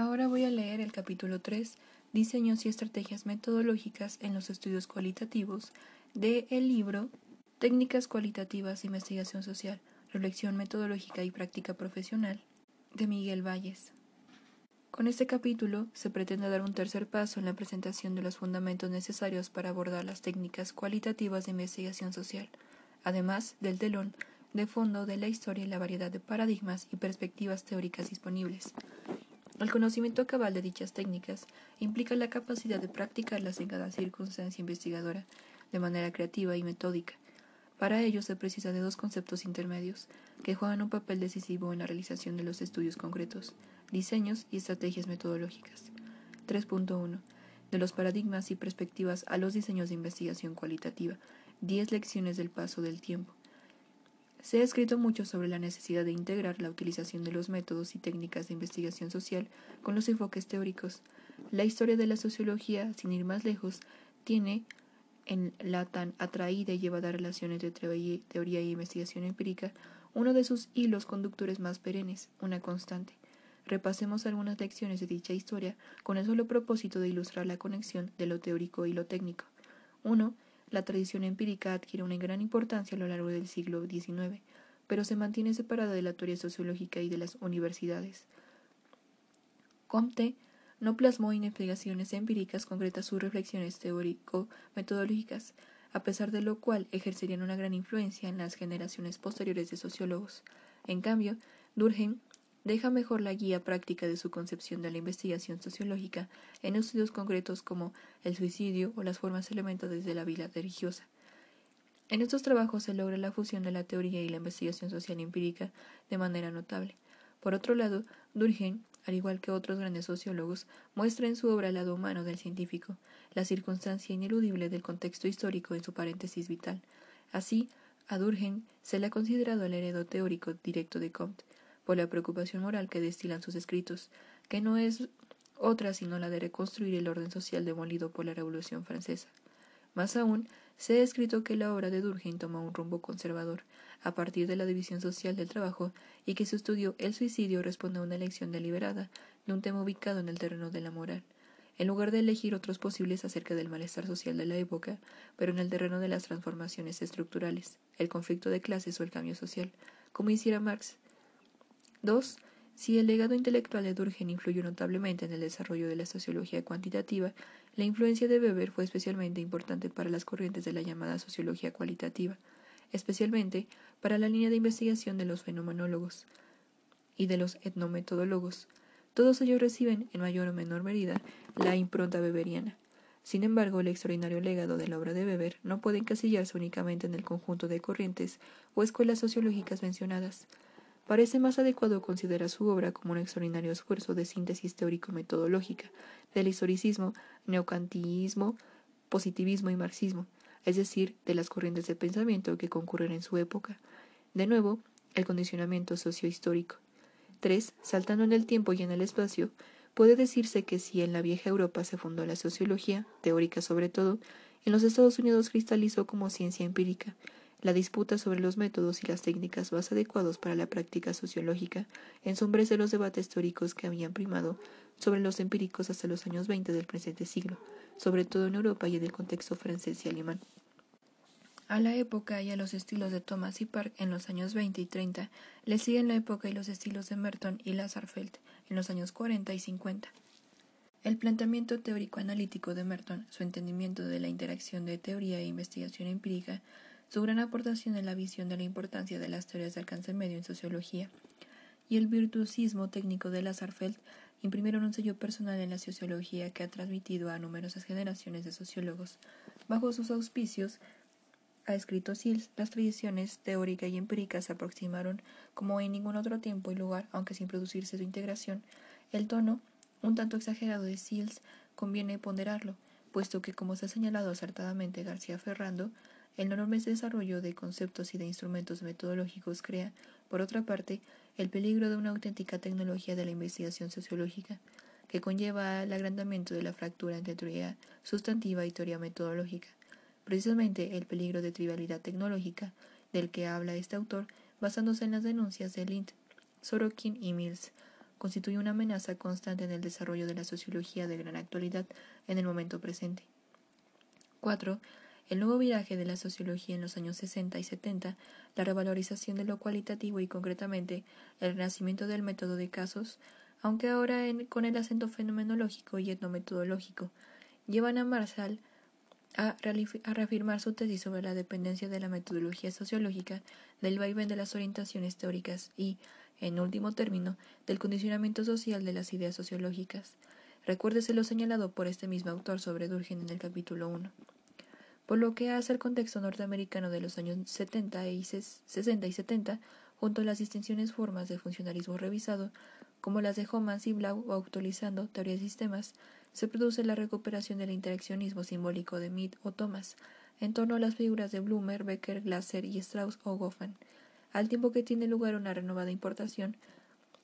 Ahora voy a leer el capítulo 3, Diseños y estrategias metodológicas en los estudios cualitativos, de el libro Técnicas cualitativas investigación social, reflexión metodológica y práctica profesional, de Miguel Valles. Con este capítulo se pretende dar un tercer paso en la presentación de los fundamentos necesarios para abordar las técnicas cualitativas de investigación social, además del telón de fondo de la historia y la variedad de paradigmas y perspectivas teóricas disponibles. El conocimiento cabal de dichas técnicas implica la capacidad de practicarlas en cada circunstancia investigadora de manera creativa y metódica. Para ello se precisa de dos conceptos intermedios que juegan un papel decisivo en la realización de los estudios concretos diseños y estrategias metodológicas. 3.1. De los paradigmas y perspectivas a los diseños de investigación cualitativa. 10 lecciones del paso del tiempo. Se ha escrito mucho sobre la necesidad de integrar la utilización de los métodos y técnicas de investigación social con los enfoques teóricos. La historia de la sociología, sin ir más lejos, tiene en la tan atraída y llevada relación entre teoría y investigación empírica uno de sus hilos conductores más perennes, una constante. Repasemos algunas lecciones de dicha historia con el solo propósito de ilustrar la conexión de lo teórico y lo técnico. 1. La tradición empírica adquiere una gran importancia a lo largo del siglo XIX, pero se mantiene separada de la teoría sociológica y de las universidades. Comte no plasmó en investigaciones empíricas concretas sus reflexiones teórico-metodológicas, a pesar de lo cual ejercerían una gran influencia en las generaciones posteriores de sociólogos. En cambio, Durkheim deja mejor la guía práctica de su concepción de la investigación sociológica en estudios concretos como el suicidio o las formas elementales de la vida religiosa. En estos trabajos se logra la fusión de la teoría y la investigación social empírica de manera notable. Por otro lado, Durkheim, al igual que otros grandes sociólogos, muestra en su obra el lado humano del científico, la circunstancia ineludible del contexto histórico en su paréntesis vital. Así, a Durkheim se le ha considerado el heredo teórico directo de Comte, por la preocupación moral que destilan sus escritos, que no es otra sino la de reconstruir el orden social demolido por la Revolución Francesa. Más aún, se ha escrito que la obra de Durkheim toma un rumbo conservador, a partir de la división social del trabajo, y que su estudio El suicidio responde a una elección deliberada de un tema ubicado en el terreno de la moral, en lugar de elegir otros posibles acerca del malestar social de la época, pero en el terreno de las transformaciones estructurales, el conflicto de clases o el cambio social, como hiciera Marx, 2. Si el legado intelectual de Durkheim influyó notablemente en el desarrollo de la sociología cuantitativa, la influencia de Weber fue especialmente importante para las corrientes de la llamada sociología cualitativa, especialmente para la línea de investigación de los fenomenólogos y de los etnometodólogos. Todos ellos reciben, en mayor o menor medida, la impronta weberiana. Sin embargo, el extraordinario legado de la obra de Weber no puede encasillarse únicamente en el conjunto de corrientes o escuelas sociológicas mencionadas. Parece más adecuado considerar su obra como un extraordinario esfuerzo de síntesis teórico-metodológica del historicismo, neocantismo, positivismo y marxismo, es decir, de las corrientes de pensamiento que concurren en su época. De nuevo, el condicionamiento sociohistórico. 3. Saltando en el tiempo y en el espacio, puede decirse que si en la vieja Europa se fundó la sociología, teórica sobre todo, en los Estados Unidos cristalizó como ciencia empírica, la disputa sobre los métodos y las técnicas más adecuados para la práctica sociológica ensombrece los debates teóricos que habían primado sobre los empíricos hasta los años 20 del presente siglo, sobre todo en Europa y en el contexto francés y alemán. A la época y a los estilos de Thomas y Park en los años 20 y 30 le siguen la época y los estilos de Merton y Lazarfeld en los años 40 y 50. El planteamiento teórico-analítico de Merton, su entendimiento de la interacción de teoría e investigación empírica, su gran aportación en la visión de la importancia de las teorías de alcance medio en sociología y el virtuosismo técnico de Lazarfeld imprimieron un sello personal en la sociología que ha transmitido a numerosas generaciones de sociólogos. Bajo sus auspicios, ha escrito Sills, las tradiciones teórica y empírica se aproximaron como en ningún otro tiempo y lugar, aunque sin producirse su integración. El tono, un tanto exagerado de Sills, conviene ponderarlo, puesto que, como se ha señalado acertadamente García Ferrando, el enorme desarrollo de conceptos y de instrumentos metodológicos crea, por otra parte, el peligro de una auténtica tecnología de la investigación sociológica, que conlleva el agrandamiento de la fractura entre teoría sustantiva y teoría metodológica. Precisamente el peligro de trivialidad tecnológica del que habla este autor, basándose en las denuncias de Lind, Sorokin y Mills, constituye una amenaza constante en el desarrollo de la sociología de gran actualidad en el momento presente. 4. El nuevo viraje de la sociología en los años 60 y 70, la revalorización de lo cualitativo y concretamente el renacimiento del método de casos, aunque ahora con el acento fenomenológico y etnometodológico, llevan a Marshall a, reafirmar su tesis sobre la dependencia de la metodología sociológica del vaivén de las orientaciones teóricas y, en último término, del condicionamiento social de las ideas sociológicas. Recuérdese lo señalado por este mismo autor sobre Durkheim en el capítulo 1 por lo que hace al contexto norteamericano de los años 70 y 60 y 70, junto a las distinciones formas de funcionalismo revisado, como las de Homans y Blau o actualizando teorías de sistemas, se produce la recuperación del interaccionismo simbólico de Mead o Thomas, en torno a las figuras de Blumer, Becker, Glasser y Strauss o Goffman, al tiempo que tiene lugar una renovada importación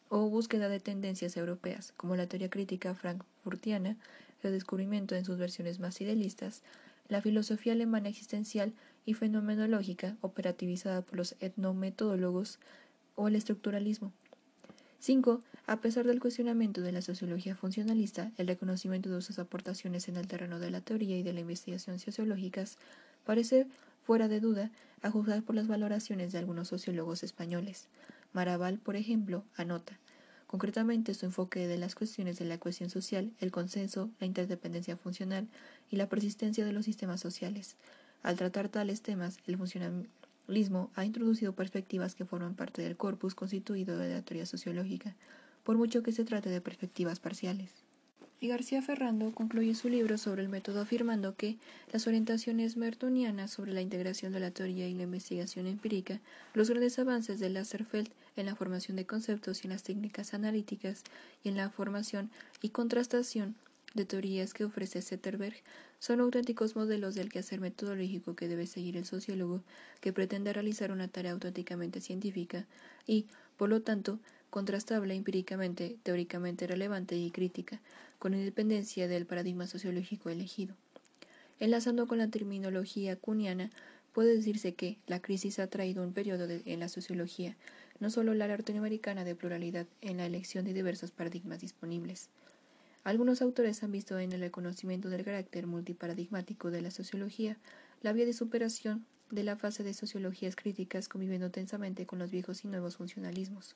o búsqueda de tendencias europeas, como la teoría crítica frankfurtiana, el descubrimiento en sus versiones más idealistas, la filosofía alemana existencial y fenomenológica operativizada por los etnometodólogos o el estructuralismo. 5. A pesar del cuestionamiento de la sociología funcionalista, el reconocimiento de sus aportaciones en el terreno de la teoría y de la investigación sociológicas parece fuera de duda a juzgar por las valoraciones de algunos sociólogos españoles. Maraval, por ejemplo, anota concretamente su enfoque de las cuestiones de la cohesión social, el consenso, la interdependencia funcional y la persistencia de los sistemas sociales. Al tratar tales temas, el funcionalismo ha introducido perspectivas que forman parte del corpus constituido de la teoría sociológica, por mucho que se trate de perspectivas parciales. Y García Ferrando concluye su libro sobre el método afirmando que las orientaciones mertonianas sobre la integración de la teoría y la investigación empírica, los grandes avances de Lasserfeld en la formación de conceptos y en las técnicas analíticas y en la formación y contrastación de teorías que ofrece Zetterberg son auténticos modelos del quehacer metodológico que debe seguir el sociólogo que pretende realizar una tarea auténticamente científica y, por lo tanto, contrastable empíricamente, teóricamente relevante y crítica, con independencia del paradigma sociológico elegido. Enlazando con la terminología cuniana, puede decirse que la crisis ha traído un periodo en la sociología, no solo la latinoamericana de pluralidad en la elección de diversos paradigmas disponibles. Algunos autores han visto en el reconocimiento del carácter multiparadigmático de la sociología la vía de superación de la fase de sociologías críticas conviviendo tensamente con los viejos y nuevos funcionalismos.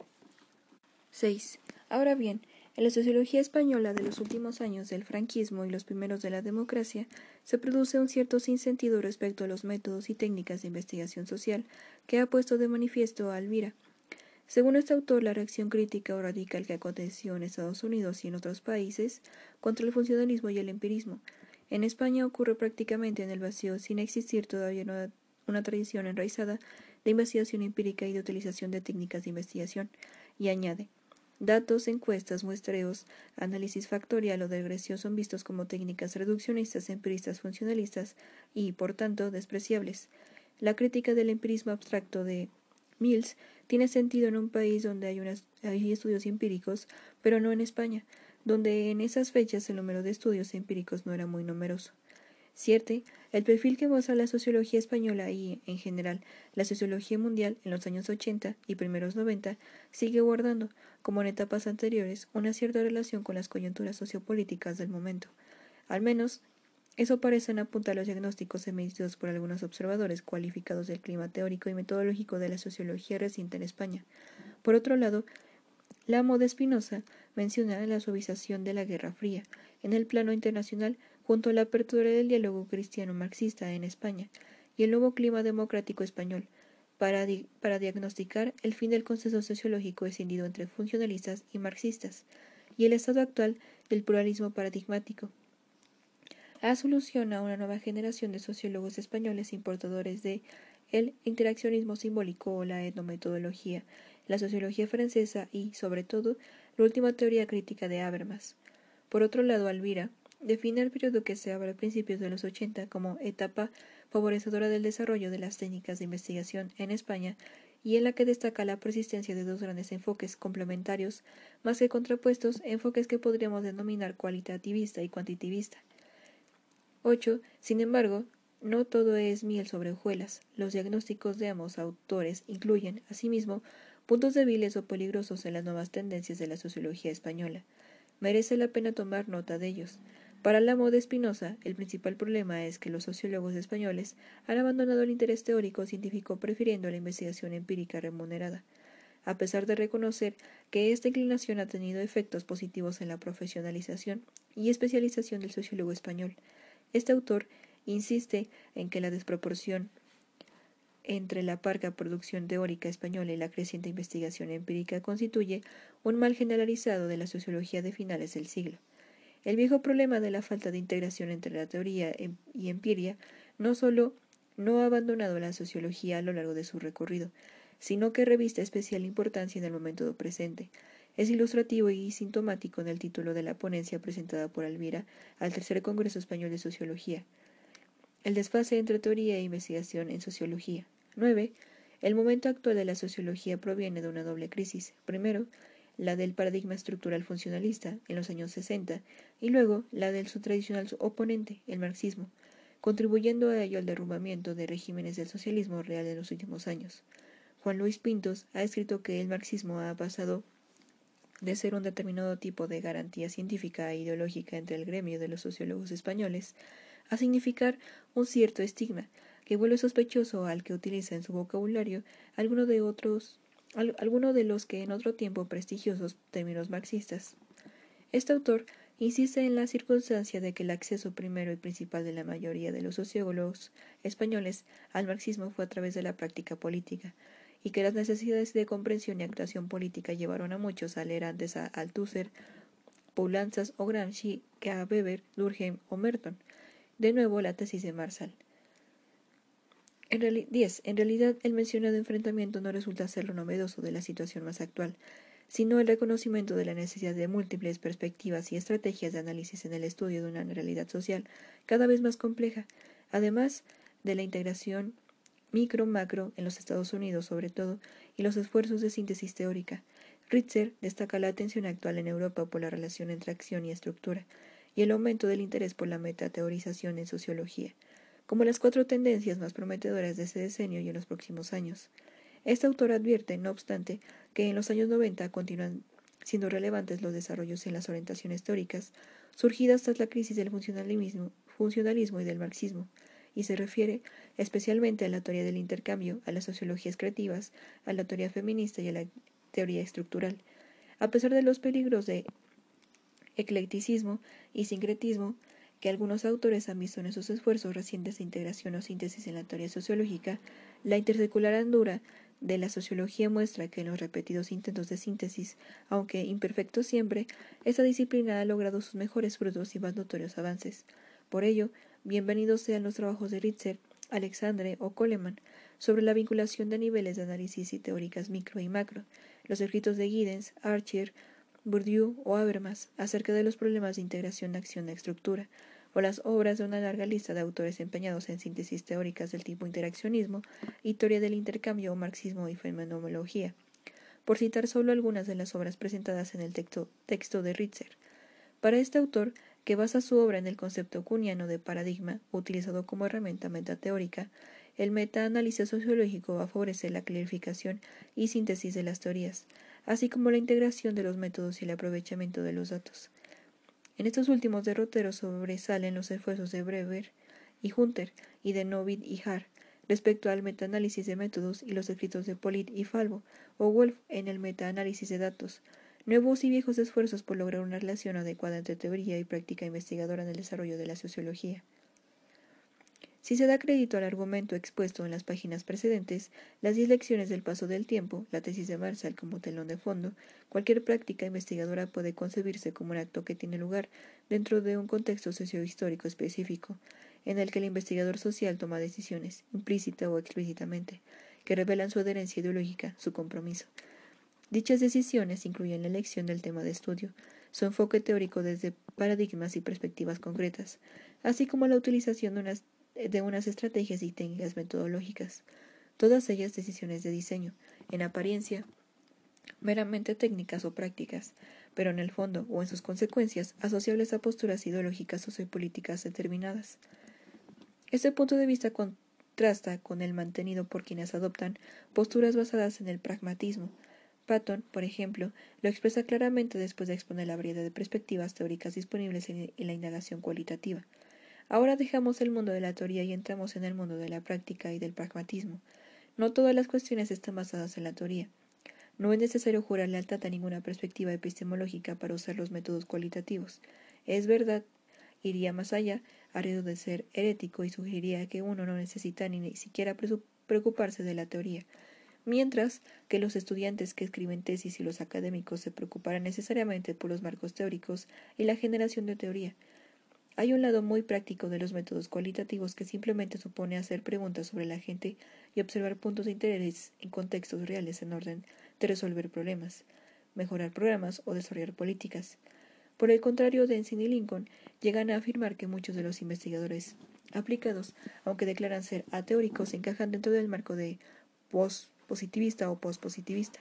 6. Ahora bien, en la sociología española de los últimos años del franquismo y los primeros de la democracia, se produce un cierto sinsentido respecto a los métodos y técnicas de investigación social que ha puesto de manifiesto a Alvira. Según este autor, la reacción crítica o radical que aconteció en Estados Unidos y en otros países contra el funcionalismo y el empirismo, en España ocurre prácticamente en el vacío sin existir todavía una, una tradición enraizada de investigación empírica y de utilización de técnicas de investigación, y añade Datos, encuestas, muestreos, análisis factorial o de regresión son vistos como técnicas reduccionistas, empiristas, funcionalistas y, por tanto, despreciables. La crítica del empirismo abstracto de Mills tiene sentido en un país donde hay, hay estudios empíricos, pero no en España, donde en esas fechas el número de estudios empíricos no era muy numeroso. Cierto, el perfil que muestra la sociología española y, en general, la sociología mundial en los años 80 y primeros 90 sigue guardando, como en etapas anteriores, una cierta relación con las coyunturas sociopolíticas del momento. Al menos, eso parecen apuntar los diagnósticos emitidos por algunos observadores cualificados del clima teórico y metodológico de la sociología reciente en España. Por otro lado, la moda Espinosa menciona la suavización de la Guerra Fría en el plano internacional junto a la apertura del diálogo cristiano-marxista en España y el nuevo clima democrático español, para, para diagnosticar el fin del consenso sociológico escindido entre funcionalistas y marxistas, y el estado actual del pluralismo paradigmático. La solución a una nueva generación de sociólogos españoles importadores de el interaccionismo simbólico o la etnometodología, la sociología francesa y, sobre todo, la última teoría crítica de Habermas. Por otro lado, Alvira, define el periodo que se abre a principios de los 80 como etapa favorecedora del desarrollo de las técnicas de investigación en España y en la que destaca la persistencia de dos grandes enfoques complementarios, más que contrapuestos, enfoques que podríamos denominar cualitativista y cuantitativista. 8. Sin embargo, no todo es miel sobre hojuelas. Los diagnósticos de ambos autores incluyen, asimismo, puntos débiles o peligrosos en las nuevas tendencias de la sociología española. Merece la pena tomar nota de ellos. Para Lamo de Espinosa, el principal problema es que los sociólogos españoles han abandonado el interés teórico científico prefiriendo la investigación empírica remunerada. A pesar de reconocer que esta inclinación ha tenido efectos positivos en la profesionalización y especialización del sociólogo español, este autor insiste en que la desproporción entre la parca producción teórica española y la creciente investigación empírica constituye un mal generalizado de la sociología de finales del siglo. El viejo problema de la falta de integración entre la teoría em, y empiria no solo no ha abandonado la sociología a lo largo de su recorrido, sino que reviste especial importancia en el momento presente. Es ilustrativo y sintomático en el título de la ponencia presentada por Alvira al Tercer Congreso Español de Sociología. El desfase entre teoría e investigación en sociología. 9. El momento actual de la sociología proviene de una doble crisis. Primero, la del paradigma estructural funcionalista en los años 60 y luego la del su tradicional oponente, el marxismo, contribuyendo a ello al derrumbamiento de regímenes del socialismo real en los últimos años. Juan Luis Pintos ha escrito que el marxismo ha pasado de ser un determinado tipo de garantía científica e ideológica entre el gremio de los sociólogos españoles a significar un cierto estigma que vuelve sospechoso al que utiliza en su vocabulario alguno de otros alguno de los que en otro tiempo prestigiosos términos marxistas. Este autor insiste en la circunstancia de que el acceso primero y principal de la mayoría de los sociólogos españoles al marxismo fue a través de la práctica política, y que las necesidades de comprensión y actuación política llevaron a muchos a leer antes a Althusser, Poulanzas o Gramsci que a Weber, Durkheim o Merton. De nuevo la tesis de Marsal. En 10. En realidad, el mencionado enfrentamiento no resulta ser lo novedoso de la situación más actual, sino el reconocimiento de la necesidad de múltiples perspectivas y estrategias de análisis en el estudio de una realidad social cada vez más compleja, además de la integración micro-macro en los Estados Unidos sobre todo, y los esfuerzos de síntesis teórica. Ritzer destaca la atención actual en Europa por la relación entre acción y estructura, y el aumento del interés por la metateorización en sociología como las cuatro tendencias más prometedoras de ese decenio y en los próximos años. Este autor advierte, no obstante, que en los años 90 continúan siendo relevantes los desarrollos en las orientaciones teóricas surgidas tras la crisis del funcionalismo, funcionalismo y del marxismo, y se refiere especialmente a la teoría del intercambio, a las sociologías creativas, a la teoría feminista y a la teoría estructural. A pesar de los peligros de eclecticismo y sincretismo, que algunos autores han visto en esos esfuerzos recientes de integración o síntesis en la teoría sociológica, la intersecular andura de la sociología muestra que en los repetidos intentos de síntesis, aunque imperfectos siempre, esta disciplina ha logrado sus mejores frutos y más notorios avances. Por ello, bienvenidos sean los trabajos de Ritzer, Alexandre o Coleman sobre la vinculación de niveles de análisis y teóricas micro y macro, los escritos de Giddens, Archer, Bourdieu o Habermas acerca de los problemas de integración acción-estructura, o las obras de una larga lista de autores empeñados en síntesis teóricas del tipo interaccionismo y teoría del intercambio o marxismo y fenomenología, por citar solo algunas de las obras presentadas en el texto, texto de Ritzer. Para este autor, que basa su obra en el concepto cuniano de paradigma, utilizado como herramienta metateórica, el metaanálisis sociológico va a favorecer la clarificación y síntesis de las teorías, así como la integración de los métodos y el aprovechamiento de los datos. En estos últimos derroteros sobresalen los esfuerzos de Brewer y Hunter y de Novid y Haar respecto al metaanálisis de métodos y los escritos de Polit y Falvo o Wolf en el metaanálisis de datos, nuevos y viejos esfuerzos por lograr una relación adecuada entre teoría y práctica investigadora en el desarrollo de la sociología. Si se da crédito al argumento expuesto en las páginas precedentes, las diez lecciones del paso del tiempo, la tesis de Marshall como telón de fondo, cualquier práctica investigadora puede concebirse como un acto que tiene lugar dentro de un contexto sociohistórico específico, en el que el investigador social toma decisiones, implícita o explícitamente, que revelan su adherencia ideológica, su compromiso. Dichas decisiones incluyen la elección del tema de estudio, su enfoque teórico desde paradigmas y perspectivas concretas, así como la utilización de unas de unas estrategias y técnicas metodológicas, todas ellas decisiones de diseño, en apariencia meramente técnicas o prácticas, pero en el fondo o en sus consecuencias asociables a posturas ideológicas o sociopolíticas determinadas. Este punto de vista contrasta con el mantenido por quienes adoptan posturas basadas en el pragmatismo, Patton, por ejemplo, lo expresa claramente después de exponer la variedad de perspectivas teóricas disponibles en la indagación cualitativa. Ahora dejamos el mundo de la teoría y entramos en el mundo de la práctica y del pragmatismo. No todas las cuestiones están basadas en la teoría. No es necesario jurar lealtad a ninguna perspectiva epistemológica para usar los métodos cualitativos. Es verdad, iría más allá, haría de ser herético y sugeriría que uno no necesita ni siquiera preocuparse de la teoría mientras que los estudiantes que escriben tesis y los académicos se preocuparán necesariamente por los marcos teóricos y la generación de teoría. Hay un lado muy práctico de los métodos cualitativos que simplemente supone hacer preguntas sobre la gente y observar puntos de interés en contextos reales en orden de resolver problemas, mejorar programas o desarrollar políticas. Por el contrario, Densing y Lincoln llegan a afirmar que muchos de los investigadores aplicados, aunque declaran ser ateóricos, encajan dentro del marco de post positivista o pospositivista.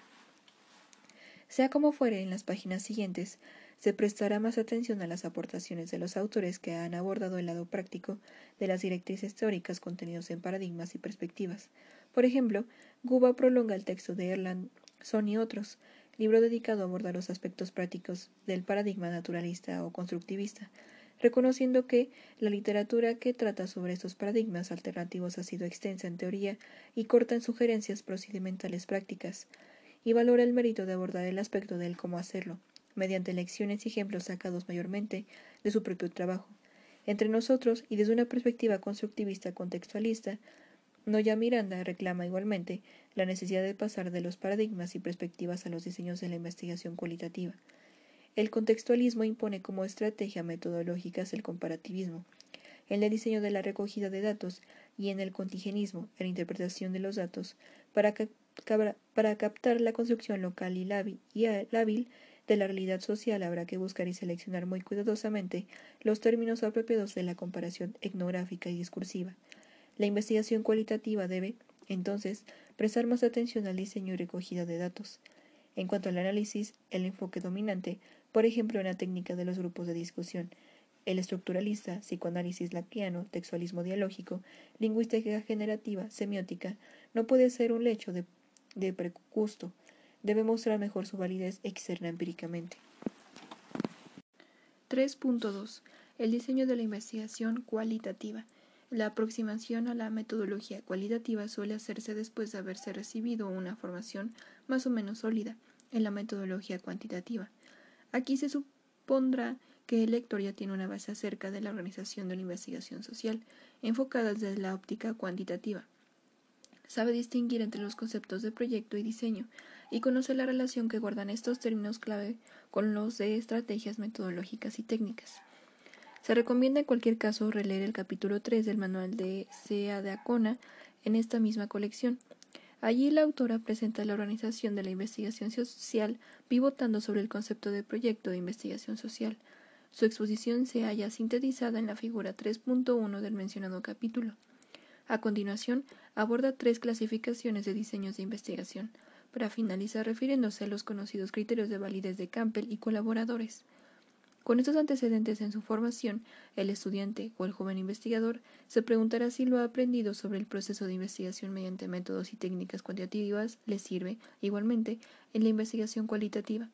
Sea como fuere, en las páginas siguientes se prestará más atención a las aportaciones de los autores que han abordado el lado práctico de las directrices teóricas contenidos en paradigmas y perspectivas. Por ejemplo, Guba prolonga el texto de Erlandson y otros, libro dedicado a abordar los aspectos prácticos del paradigma naturalista o constructivista, reconociendo que la literatura que trata sobre estos paradigmas alternativos ha sido extensa en teoría y corta en sugerencias procedimentales prácticas, y valora el mérito de abordar el aspecto del cómo hacerlo, mediante lecciones y ejemplos sacados mayormente de su propio trabajo. Entre nosotros, y desde una perspectiva constructivista contextualista, Noya Miranda reclama igualmente la necesidad de pasar de los paradigmas y perspectivas a los diseños de la investigación cualitativa. El contextualismo impone como estrategia metodológica el comparativismo, en el diseño de la recogida de datos y en el contingenismo, en la interpretación de los datos, para, captar la construcción local y y lábil de la realidad social habrá que buscar y seleccionar muy cuidadosamente los términos apropiados de la comparación etnográfica y discursiva. La investigación cualitativa debe, entonces, prestar más atención al diseño y recogida de datos. En cuanto al análisis, el enfoque dominante por ejemplo, en la técnica de los grupos de discusión, el estructuralista, psicoanálisis laquiano, textualismo dialógico, lingüística generativa, semiótica, no puede ser un lecho de, de precusto. Debe mostrar mejor su validez externa empíricamente. 3.2. El diseño de la investigación cualitativa. La aproximación a la metodología cualitativa suele hacerse después de haberse recibido una formación más o menos sólida en la metodología cuantitativa. Aquí se supondrá que el lector ya tiene una base acerca de la organización de la investigación social, enfocada desde la óptica cuantitativa. Sabe distinguir entre los conceptos de proyecto y diseño y conoce la relación que guardan estos términos clave con los de estrategias metodológicas y técnicas. Se recomienda en cualquier caso releer el capítulo 3 del manual de CEA de Acona en esta misma colección, Allí la autora presenta la organización de la investigación social pivotando sobre el concepto de proyecto de investigación social. Su exposición se halla sintetizada en la figura 3.1 del mencionado capítulo. A continuación, aborda tres clasificaciones de diseños de investigación, para finalizar refiriéndose a los conocidos criterios de validez de Campbell y colaboradores. Con estos antecedentes en su formación, el estudiante o el joven investigador se preguntará si lo ha aprendido sobre el proceso de investigación mediante métodos y técnicas cuantitativas le sirve, igualmente, en la investigación cualitativa.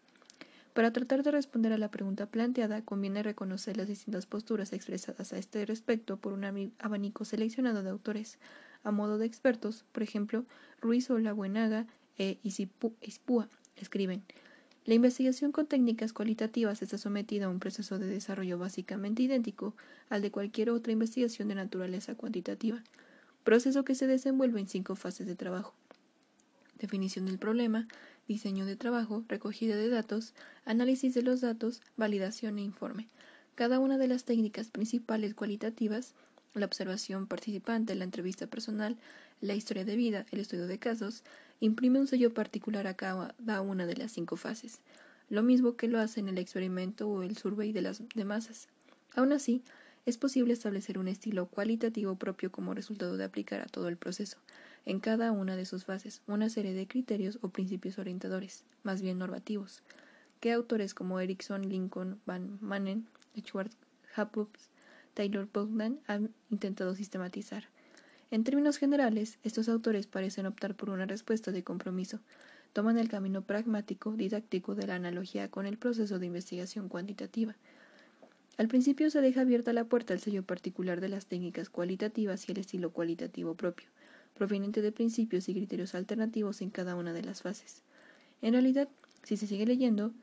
Para tratar de responder a la pregunta planteada, conviene reconocer las distintas posturas expresadas a este respecto por un abanico seleccionado de autores, a modo de expertos, por ejemplo, Ruiz Buenaga e Ispúa, escriben la investigación con técnicas cualitativas está sometida a un proceso de desarrollo básicamente idéntico al de cualquier otra investigación de naturaleza cuantitativa, proceso que se desenvuelve en cinco fases de trabajo. Definición del problema, diseño de trabajo, recogida de datos, análisis de los datos, validación e informe. Cada una de las técnicas principales cualitativas, la observación participante, la entrevista personal, la historia de vida, el estudio de casos, imprime un sello particular a cada una de las cinco fases, lo mismo que lo hace en el experimento o el survey de las de masas. Aún así, es posible establecer un estilo cualitativo propio como resultado de aplicar a todo el proceso, en cada una de sus fases, una serie de criterios o principios orientadores, más bien normativos, que autores como Erickson, Lincoln, Van Manen, Edgeworth, Jacobs, Taylor Bogdan han intentado sistematizar. En términos generales, estos autores parecen optar por una respuesta de compromiso, toman el camino pragmático, didáctico de la analogía con el proceso de investigación cuantitativa. Al principio se deja abierta la puerta al sello particular de las técnicas cualitativas y el estilo cualitativo propio, proveniente de principios y criterios alternativos en cada una de las fases. En realidad, si se sigue leyendo,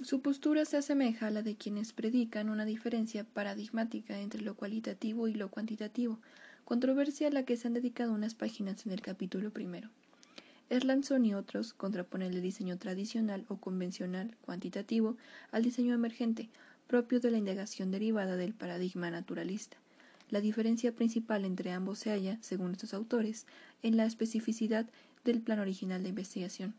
su postura se asemeja a la de quienes predican una diferencia paradigmática entre lo cualitativo y lo cuantitativo, controversia a la que se han dedicado unas páginas en el capítulo primero. Erlandson y otros contraponen el diseño tradicional o convencional cuantitativo al diseño emergente, propio de la indagación derivada del paradigma naturalista. La diferencia principal entre ambos se halla, según estos autores, en la especificidad del plan original de investigación.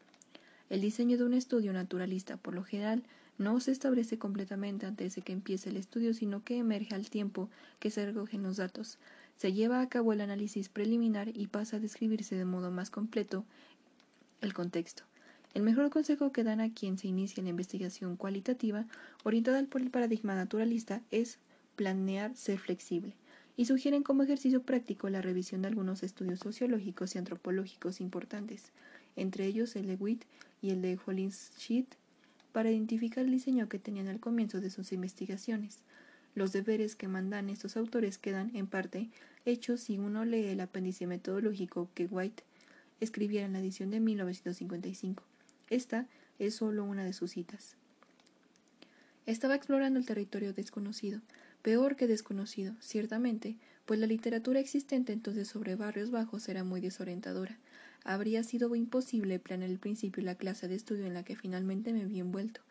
El diseño de un estudio naturalista, por lo general, no se establece completamente antes de que empiece el estudio, sino que emerge al tiempo que se recogen los datos, se lleva a cabo el análisis preliminar y pasa a describirse de modo más completo el contexto. El mejor consejo que dan a quien se inicia la investigación cualitativa, orientada por el paradigma naturalista, es planear ser flexible, y sugieren como ejercicio práctico la revisión de algunos estudios sociológicos y antropológicos importantes, entre ellos el de Witt y el de Hollinsheet, para identificar el diseño que tenían al comienzo de sus investigaciones. Los deberes que mandan estos autores quedan, en parte, hechos si uno lee el apéndice metodológico que White escribiera en la edición de 1955. Esta es solo una de sus citas. Estaba explorando el territorio desconocido, peor que desconocido, ciertamente, pues la literatura existente entonces sobre barrios bajos era muy desorientadora. Habría sido imposible planear el principio la clase de estudio en la que finalmente me vi envuelto.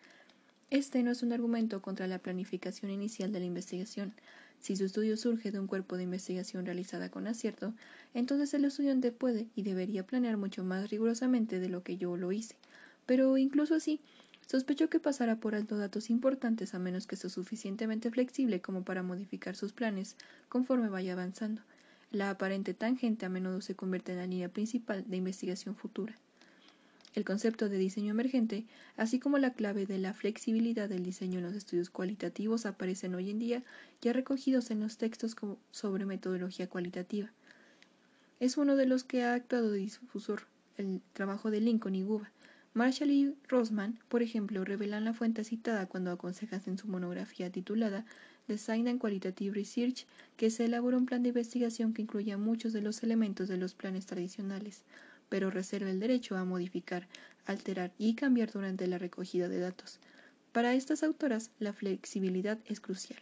Este no es un argumento contra la planificación inicial de la investigación. Si su estudio surge de un cuerpo de investigación realizada con acierto, entonces el estudiante puede y debería planear mucho más rigurosamente de lo que yo lo hice. Pero incluso así, sospecho que pasará por alto datos importantes a menos que sea suficientemente flexible como para modificar sus planes conforme vaya avanzando. La aparente tangente a menudo se convierte en la línea principal de investigación futura. El concepto de diseño emergente, así como la clave de la flexibilidad del diseño en los estudios cualitativos, aparecen hoy en día ya recogidos en los textos sobre metodología cualitativa. Es uno de los que ha actuado de difusor el trabajo de Lincoln y Guba. Marshall y Rosman, por ejemplo, revelan la fuente citada cuando aconsejan en su monografía titulada Design and Qualitative Research que se elabora un plan de investigación que incluya muchos de los elementos de los planes tradicionales, pero reserva el derecho a modificar, alterar y cambiar durante la recogida de datos. Para estas autoras, la flexibilidad es crucial.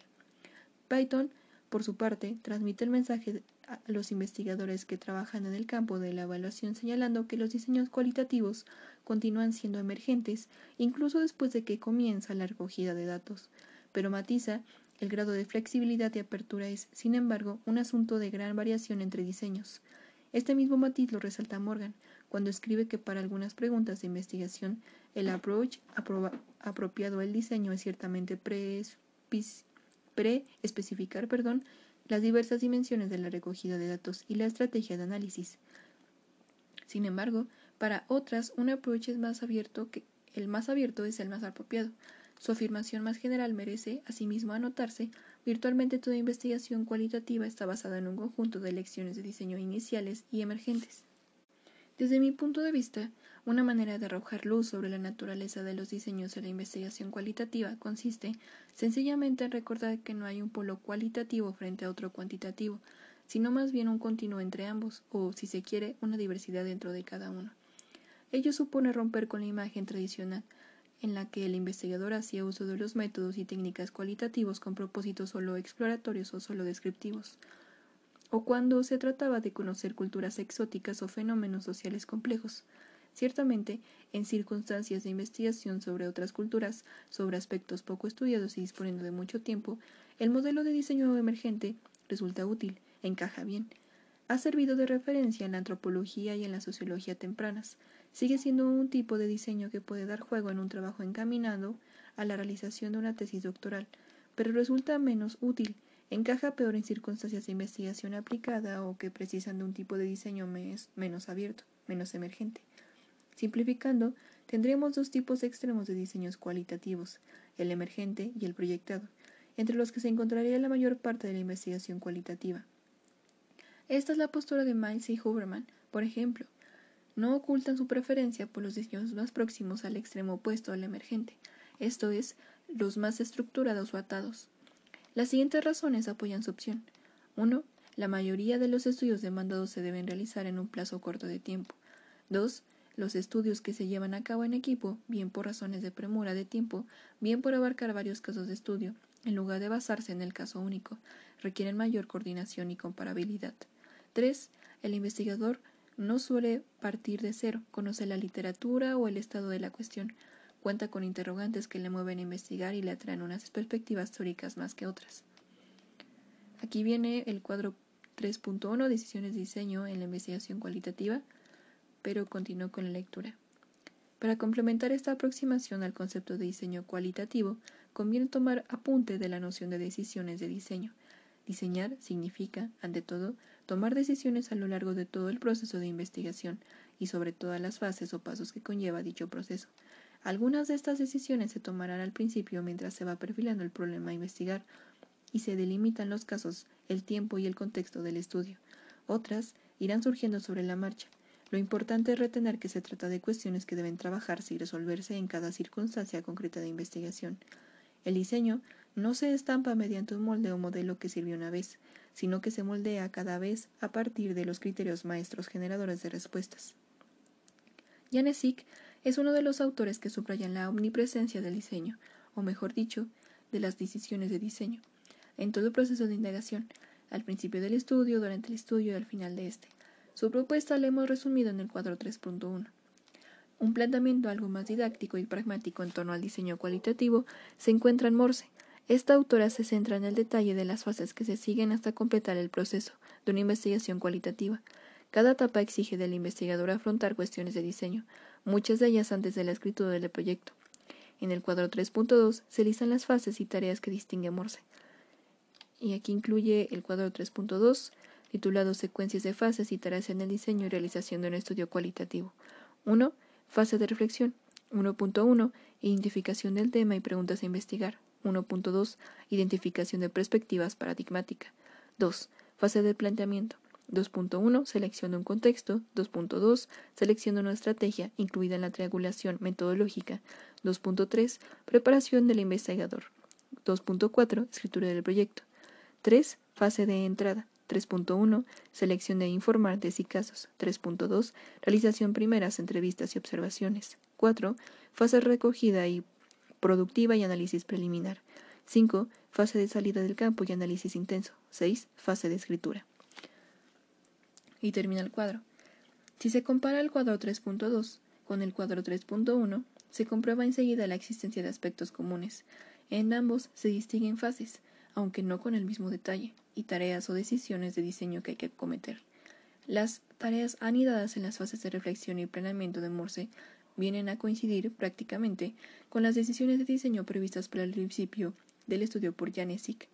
Python, por su parte, transmite el mensaje a los investigadores que trabajan en el campo de la evaluación señalando que los diseños cualitativos continúan siendo emergentes incluso después de que comienza la recogida de datos, pero matiza el grado de flexibilidad y apertura es, sin embargo, un asunto de gran variación entre diseños. Este mismo matiz lo resalta Morgan cuando escribe que para algunas preguntas de investigación el approach apropiado al diseño es ciertamente pre-especificar perdón, las diversas dimensiones de la recogida de datos y la estrategia de análisis. Sin embargo, para otras, un approach es más abierto que el más abierto es el más apropiado. Su afirmación más general merece, asimismo, anotarse Virtualmente toda investigación cualitativa está basada en un conjunto de lecciones de diseño iniciales y emergentes. Desde mi punto de vista, una manera de arrojar luz sobre la naturaleza de los diseños de la investigación cualitativa consiste sencillamente en recordar que no hay un polo cualitativo frente a otro cuantitativo, sino más bien un continuo entre ambos, o, si se quiere, una diversidad dentro de cada uno. Ello supone romper con la imagen tradicional, en la que el investigador hacía uso de los métodos y técnicas cualitativos con propósitos solo exploratorios o solo descriptivos, o cuando se trataba de conocer culturas exóticas o fenómenos sociales complejos. Ciertamente, en circunstancias de investigación sobre otras culturas, sobre aspectos poco estudiados y disponiendo de mucho tiempo, el modelo de diseño emergente resulta útil, encaja bien. Ha servido de referencia en la antropología y en la sociología tempranas, sigue siendo un tipo de diseño que puede dar juego en un trabajo encaminado a la realización de una tesis doctoral, pero resulta menos útil, encaja peor en circunstancias de investigación aplicada o que precisan de un tipo de diseño menos abierto, menos emergente. Simplificando, tendremos dos tipos extremos de diseños cualitativos, el emergente y el proyectado, entre los que se encontraría la mayor parte de la investigación cualitativa. Esta es la postura de Miles y Huberman, por ejemplo, no ocultan su preferencia por los diseños más próximos al extremo opuesto al emergente, esto es, los más estructurados o atados. Las siguientes razones apoyan su opción. 1. La mayoría de los estudios demandados se deben realizar en un plazo corto de tiempo. 2. Los estudios que se llevan a cabo en equipo, bien por razones de premura de tiempo, bien por abarcar varios casos de estudio, en lugar de basarse en el caso único, requieren mayor coordinación y comparabilidad. 3. El investigador no suele partir de cero, conoce la literatura o el estado de la cuestión, cuenta con interrogantes que le mueven a investigar y le atraen unas perspectivas teóricas más que otras. Aquí viene el cuadro 3.1, decisiones de diseño en la investigación cualitativa, pero continúo con la lectura. Para complementar esta aproximación al concepto de diseño cualitativo, conviene tomar apunte de la noción de decisiones de diseño. Diseñar significa, ante todo, tomar decisiones a lo largo de todo el proceso de investigación y sobre todas las fases o pasos que conlleva dicho proceso. Algunas de estas decisiones se tomarán al principio mientras se va perfilando el problema a investigar y se delimitan los casos, el tiempo y el contexto del estudio. Otras irán surgiendo sobre la marcha. Lo importante es retener que se trata de cuestiones que deben trabajarse y resolverse en cada circunstancia concreta de investigación. El diseño no se estampa mediante un molde o modelo que sirvió una vez, sino que se moldea cada vez a partir de los criterios maestros generadores de respuestas. Janesik es uno de los autores que subrayan la omnipresencia del diseño, o mejor dicho, de las decisiones de diseño, en todo proceso de indagación, al principio del estudio, durante el estudio y al final de este. Su propuesta la hemos resumido en el cuadro 3.1. Un planteamiento algo más didáctico y pragmático en torno al diseño cualitativo se encuentra en Morse, esta autora se centra en el detalle de las fases que se siguen hasta completar el proceso de una investigación cualitativa. Cada etapa exige del investigador afrontar cuestiones de diseño, muchas de ellas antes de la escritura del proyecto. En el cuadro 3.2 se listan las fases y tareas que distingue Morse. Y aquí incluye el cuadro 3.2, titulado Secuencias de fases y tareas en el diseño y realización de un estudio cualitativo. 1. Fase de reflexión. 1.1. Identificación del tema y preguntas a investigar. 1.2 Identificación de perspectivas paradigmática. 2. Fase de planteamiento. 2.1 Selección de un contexto. 2.2 Selección de una estrategia incluida en la triangulación metodológica. 2.3 Preparación del investigador. 2.4 Escritura del proyecto. 3. Fase de entrada. 3.1 Selección de informantes y casos. 3.2 Realización primeras entrevistas y observaciones. 4. Fase recogida y productiva y análisis preliminar. 5. Fase de salida del campo y análisis intenso. 6. Fase de escritura. Y termina el cuadro. Si se compara el cuadro 3.2 con el cuadro 3.1, se comprueba enseguida la existencia de aspectos comunes. En ambos se distinguen fases, aunque no con el mismo detalle, y tareas o decisiones de diseño que hay que cometer. Las tareas anidadas en las fases de reflexión y planeamiento de Morse vienen a coincidir prácticamente con las decisiones de diseño previstas para el principio del estudio por Janesik.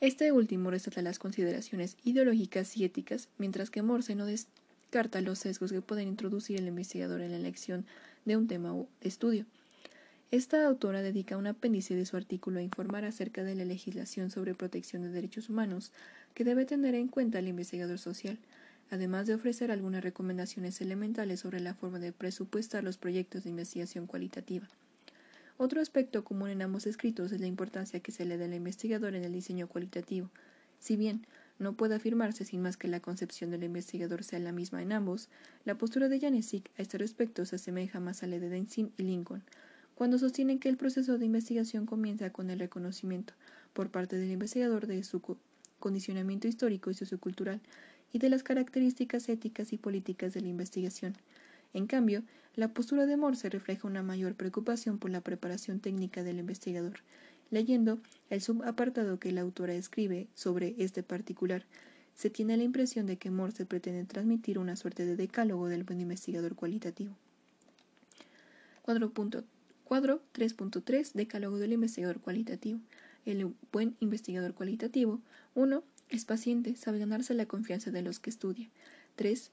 Este último resalta las consideraciones ideológicas y éticas, mientras que Morse no descarta los sesgos que pueden introducir el investigador en la elección de un tema o estudio. Esta autora dedica un apéndice de su artículo a informar acerca de la legislación sobre protección de derechos humanos que debe tener en cuenta el investigador social, además de ofrecer algunas recomendaciones elementales sobre la forma de presupuestar los proyectos de investigación cualitativa. Otro aspecto común en ambos escritos es la importancia que se le da al investigador en el diseño cualitativo. Si bien no puede afirmarse sin más que la concepción del investigador sea la misma en ambos, la postura de Janesik a este respecto se asemeja más a la de Denzin y Lincoln, cuando sostienen que el proceso de investigación comienza con el reconocimiento por parte del investigador de su condicionamiento histórico y sociocultural y de las características éticas y políticas de la investigación. En cambio, la postura de Morse refleja una mayor preocupación por la preparación técnica del investigador. Leyendo el subapartado que la autora escribe sobre este particular, se tiene la impresión de que Morse pretende transmitir una suerte de decálogo del buen investigador cualitativo. Cuadro, cuadro 3.3 Decálogo del investigador cualitativo. El buen investigador cualitativo 1. Es paciente, sabe ganarse la confianza de los que estudia. 3.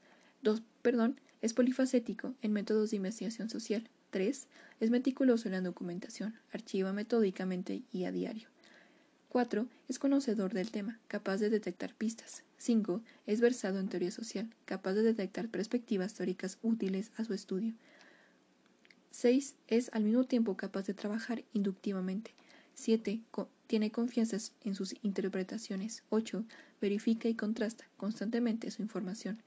perdón, es polifacético en métodos de investigación social. 3. Es meticuloso en la documentación, archiva metódicamente y a diario. 4. Es conocedor del tema, capaz de detectar pistas. 5. Es versado en teoría social, capaz de detectar perspectivas teóricas útiles a su estudio. 6. Es al mismo tiempo capaz de trabajar inductivamente. 7. tiene confianza en sus interpretaciones. 8. Verifica y contrasta constantemente su información.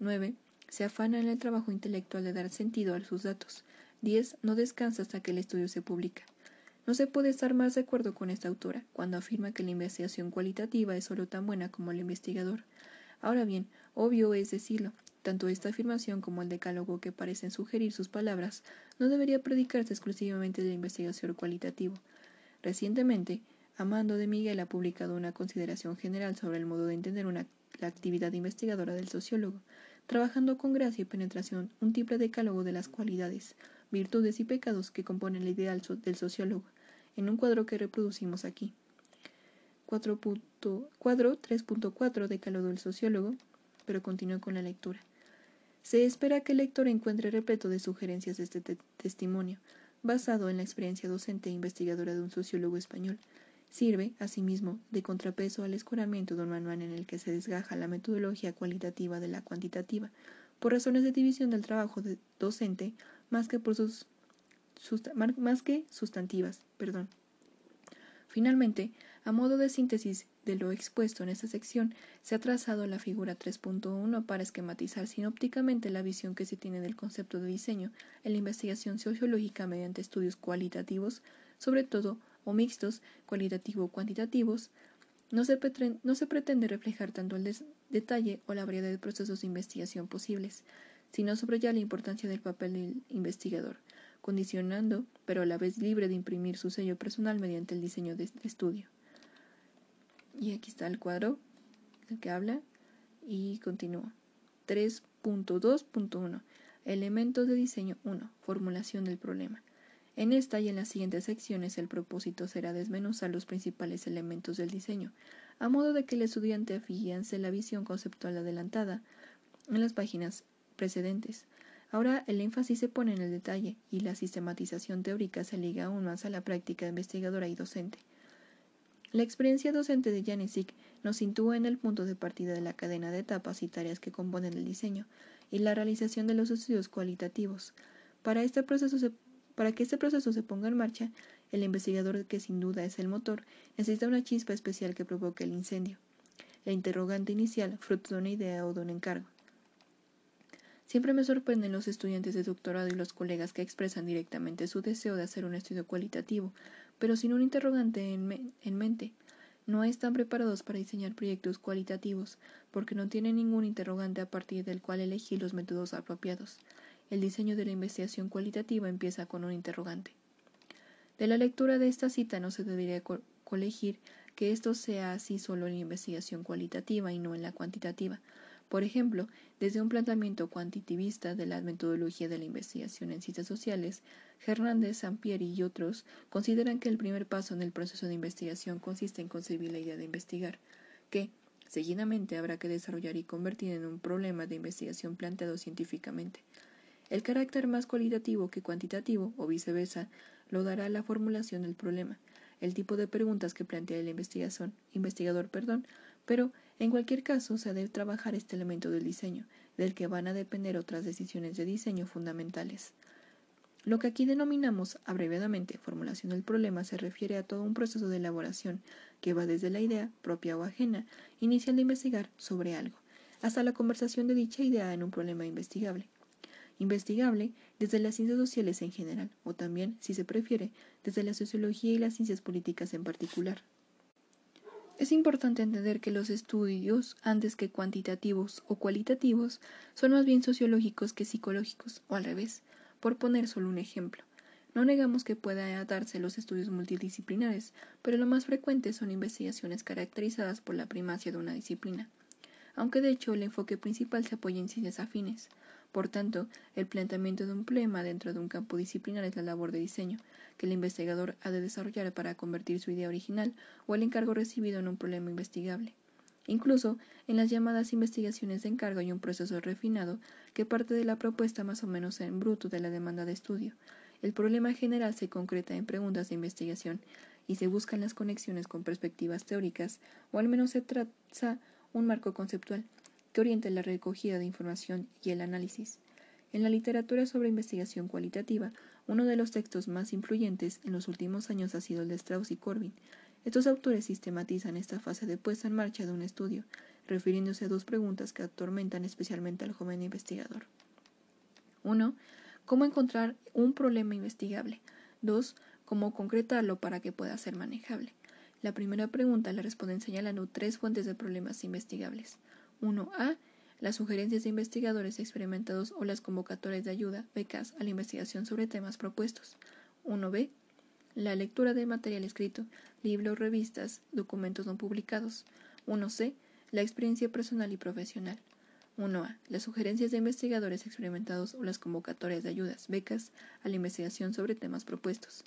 9. Se afana en el trabajo intelectual de dar sentido a sus datos. 10. No descansa hasta que el estudio se publica. No se puede estar más de acuerdo con esta autora cuando afirma que la investigación cualitativa es solo tan buena como el investigador. Ahora bien, obvio es decirlo, tanto esta afirmación como el decálogo que parecen sugerir sus palabras no debería predicarse exclusivamente de la investigación cualitativo. Recientemente, Amando de Miguel ha publicado una consideración general sobre el modo de entender la actividad investigadora del sociólogo, trabajando con gracia y penetración un triple decálogo de las cualidades, virtudes y pecados que componen el ideal del sociólogo, en un cuadro que reproducimos aquí. cuadro 3.4 decálogo del sociólogo, pero continúo con la lectura. Se espera que el lector encuentre repleto de sugerencias este testimonio, basado en la experiencia docente e investigadora de un sociólogo español. Sirve, asimismo, de contrapeso al escoramiento de un manual en el que se desgaja la metodología cualitativa de la cuantitativa, por razones de división del trabajo docente más que por sus más que sustantivas. Perdón. Finalmente, a modo de síntesis de lo expuesto en esta sección, se ha trazado la figura 3.1 para esquematizar sinópticamente la visión que se tiene del concepto de diseño en la investigación sociológica mediante estudios cualitativos, sobre todo o mixtos, cualitativo-cuantitativos. No se, no se pretende reflejar tanto el detalle o la variedad de procesos de investigación posibles, sino subrayar la importancia del papel del investigador, condicionando, pero a la vez libre de imprimir su sello personal mediante el diseño de estudio. Y aquí está el cuadro del que habla y continúa. 3.2.1 Elementos de diseño 1. Formulación del problema. En esta y en las siguientes secciones el propósito será desmenuzar los principales elementos del diseño, a modo de que el estudiante afiance la visión conceptual adelantada en las páginas precedentes. Ahora el énfasis se pone en el detalle y la sistematización teórica se liga aún más a la práctica investigadora y docente. La experiencia docente de Janisik nos sitúa en el punto de partida de la cadena de etapas y tareas que componen el diseño y la realización de los estudios cualitativos. Para, este proceso para que este proceso se ponga en marcha, el investigador, que sin duda es el motor, necesita una chispa especial que provoque el incendio. La interrogante inicial, fruto de una idea o de un encargo. Siempre me sorprenden los estudiantes de doctorado y los colegas que expresan directamente su deseo de hacer un estudio cualitativo, pero sin un interrogante en, mente. No están preparados para diseñar proyectos cualitativos porque no tienen ningún interrogante a partir del cual elegir los métodos apropiados. El diseño de la investigación cualitativa empieza con un interrogante. De la lectura de esta cita no se debería colegir que esto sea así solo en la investigación cualitativa y no en la cuantitativa, por ejemplo, desde un planteamiento cuantitivista de la metodología de la investigación en ciencias sociales, Hernández, Sampieri y otros consideran que el primer paso en el proceso de investigación consiste en concebir la idea de investigar, que, seguidamente, habrá que desarrollar y convertir en un problema de investigación planteado científicamente. El carácter más cualitativo que cuantitativo, o viceversa, lo dará la formulación del problema, el tipo de preguntas que plantea el investigación, investigador, perdón, pero en cualquier caso, se debe trabajar este elemento del diseño, del que van a depender otras decisiones de diseño fundamentales. Lo que aquí denominamos abreviadamente formulación del problema se refiere a todo un proceso de elaboración que va desde la idea, propia o ajena, inicial de investigar sobre algo, hasta la conversación de dicha idea en un problema investigable. Investigable desde las ciencias sociales en general, o también, si se prefiere, desde la sociología y las ciencias políticas en particular. Es importante entender que los estudios, antes que cuantitativos o cualitativos, son más bien sociológicos que psicológicos, o al revés, por poner solo un ejemplo. No negamos que pueda darse los estudios multidisciplinares, pero lo más frecuente son investigaciones caracterizadas por la primacia de una disciplina, aunque de hecho el enfoque principal se apoya en ciencias afines. Por tanto, el planteamiento de un problema dentro de un campo disciplinar es la labor de diseño, que el investigador ha de desarrollar para convertir su idea original o el encargo recibido en un problema investigable. Incluso en las llamadas investigaciones de encargo hay un proceso refinado que parte de la propuesta más o menos en bruto de la demanda de estudio. El problema general se concreta en preguntas de investigación y se buscan las conexiones con perspectivas teóricas, o al menos se traza un marco conceptual que oriente la recogida de información y el análisis. En la literatura sobre investigación cualitativa, uno de los textos más influyentes en los últimos años ha sido el de Strauss y Corbin. Estos autores sistematizan esta fase de puesta en marcha de un estudio, refiriéndose a dos preguntas que atormentan especialmente al joven investigador. 1. ¿Cómo encontrar un problema investigable? 2. ¿Cómo concretarlo para que pueda ser manejable? La primera pregunta la responden señalando tres fuentes de problemas investigables. 1a. Las sugerencias de investigadores experimentados o las convocatorias de ayuda, becas, a la investigación sobre temas propuestos. 1b. La lectura de material escrito, libros, revistas, documentos no publicados. 1c. La experiencia personal y profesional. 1a. Las sugerencias de investigadores experimentados o las convocatorias de ayudas, becas, a la investigación sobre temas propuestos.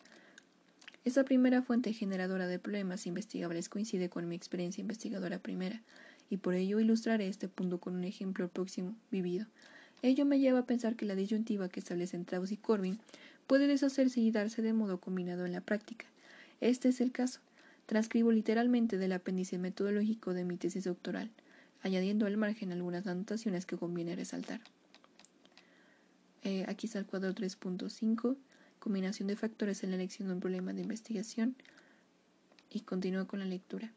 Esta primera fuente generadora de problemas investigables coincide con mi experiencia investigadora primera y por ello ilustraré este punto con un ejemplo próximo vivido. Ello me lleva a pensar que la disyuntiva que establecen Strauss y Corbin puede deshacerse y darse de modo combinado en la práctica. Este es el caso. Transcribo literalmente del apéndice metodológico de mi tesis doctoral, añadiendo al margen algunas anotaciones que conviene resaltar. Eh, aquí está el cuadro 3.5, combinación de factores en la elección de un problema de investigación, y continúo con la lectura.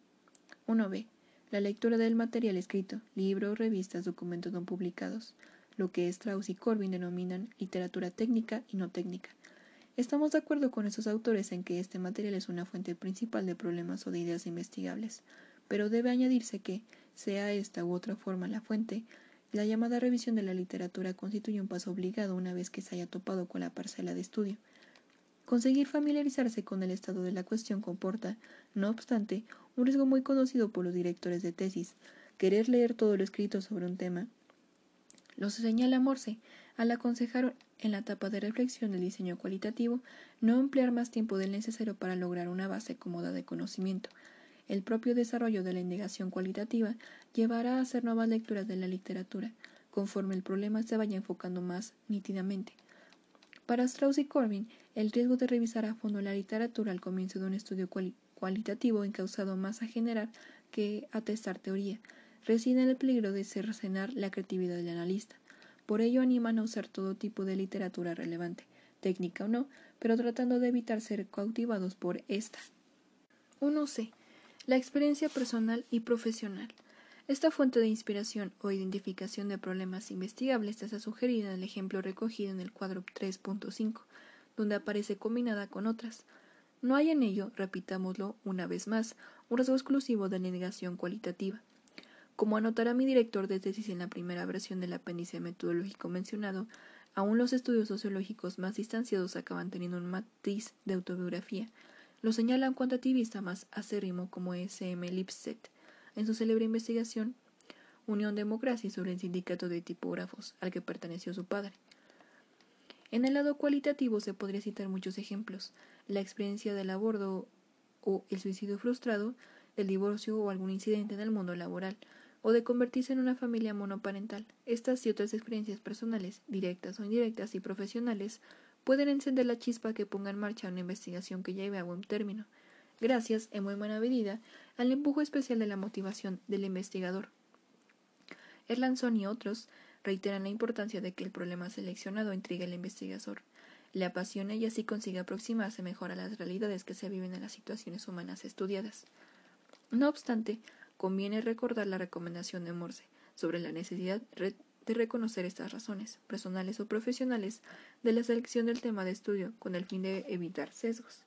1b. La lectura del material escrito, libros, revistas, documentos no publicados, lo que Strauss y Corbin denominan literatura técnica y no técnica. Estamos de acuerdo con estos autores en que este material es una fuente principal de problemas o de ideas investigables, pero debe añadirse que, sea esta u otra forma la fuente, la llamada revisión de la literatura constituye un paso obligado una vez que se haya topado con la parcela de estudio. Conseguir familiarizarse con el estado de la cuestión comporta, no obstante, un riesgo muy conocido por los directores de tesis, querer leer todo lo escrito sobre un tema. Lo señala Morse al aconsejar en la etapa de reflexión del diseño cualitativo no emplear más tiempo del necesario para lograr una base cómoda de conocimiento. El propio desarrollo de la indagación cualitativa llevará a hacer nuevas lecturas de la literatura, conforme el problema se vaya enfocando más nítidamente. Para Strauss y Corbin, el riesgo de revisar a fondo la literatura al comienzo de un estudio cualitativo encausado más a generar que a testar teoría, reside en el peligro de cercenar la creatividad del analista. Por ello animan a usar todo tipo de literatura relevante, técnica o no, pero tratando de evitar ser cautivados por esta. 1c. La experiencia personal y profesional. Esta fuente de inspiración o identificación de problemas investigables está sugerida en el ejemplo recogido en el cuadro 3.5, donde aparece combinada con otras. No hay en ello, repitámoslo una vez más, un rasgo exclusivo de negación cualitativa. Como anotará mi director de tesis en la primera versión del apéndice metodológico mencionado, aún los estudios sociológicos más distanciados acaban teniendo un matiz de autobiografía. Lo señala un cuantitativista más acérrimo como S. M. Lipset en su célebre investigación Unión Democracia sobre el sindicato de tipógrafos al que perteneció su padre. En el lado cualitativo se podría citar muchos ejemplos, la experiencia del aborto o el suicidio frustrado, el divorcio o algún incidente en el mundo laboral, o de convertirse en una familia monoparental. Estas y otras experiencias personales, directas o indirectas y profesionales, pueden encender la chispa que ponga en marcha una investigación que lleve a buen término gracias, en muy buena medida, al empujo especial de la motivación del investigador. Erlandson y otros reiteran la importancia de que el problema seleccionado intrigue al investigador, le apasione y así consiga aproximarse mejor a las realidades que se viven en las situaciones humanas estudiadas. No obstante, conviene recordar la recomendación de Morse sobre la necesidad de reconocer estas razones, personales o profesionales, de la selección del tema de estudio con el fin de evitar sesgos.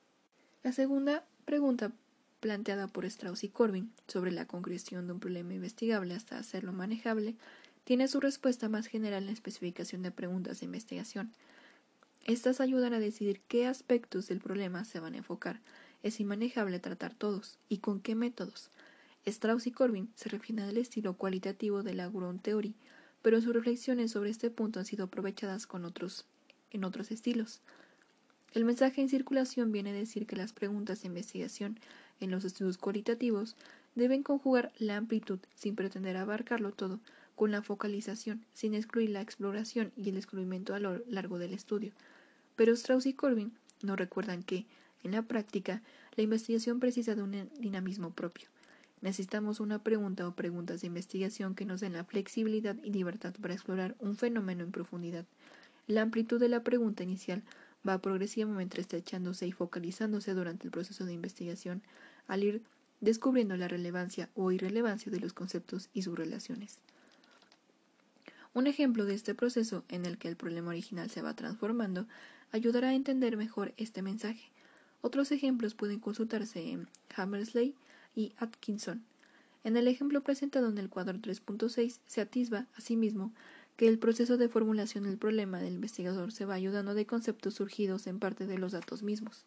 La segunda pregunta planteada por Strauss y Corbin sobre la concreción de un problema investigable hasta hacerlo manejable tiene su respuesta más general en la especificación de preguntas de investigación. Estas ayudan a decidir qué aspectos del problema se van a enfocar, es inmanejable tratar todos y con qué métodos. Strauss y Corbin se refieren al estilo cualitativo de la Ground Theory, pero sus reflexiones sobre este punto han sido aprovechadas con otros, en otros estilos. El mensaje en circulación viene a decir que las preguntas de investigación en los estudios cualitativos deben conjugar la amplitud sin pretender abarcarlo todo, con la focalización, sin excluir la exploración y el descubrimiento a lo largo del estudio. Pero Strauss y Corbin no recuerdan que, en la práctica, la investigación precisa de un dinamismo propio. Necesitamos una pregunta o preguntas de investigación que nos den la flexibilidad y libertad para explorar un fenómeno en profundidad. La amplitud de la pregunta inicial va progresivamente estrechándose y focalizándose durante el proceso de investigación al ir descubriendo la relevancia o irrelevancia de los conceptos y sus relaciones. Un ejemplo de este proceso en el que el problema original se va transformando ayudará a entender mejor este mensaje. Otros ejemplos pueden consultarse en Hammersley y Atkinson. En el ejemplo presentado en el cuadro 3.6 se atisba, asimismo, que el proceso de formulación del problema del investigador se va ayudando de conceptos surgidos en parte de los datos mismos,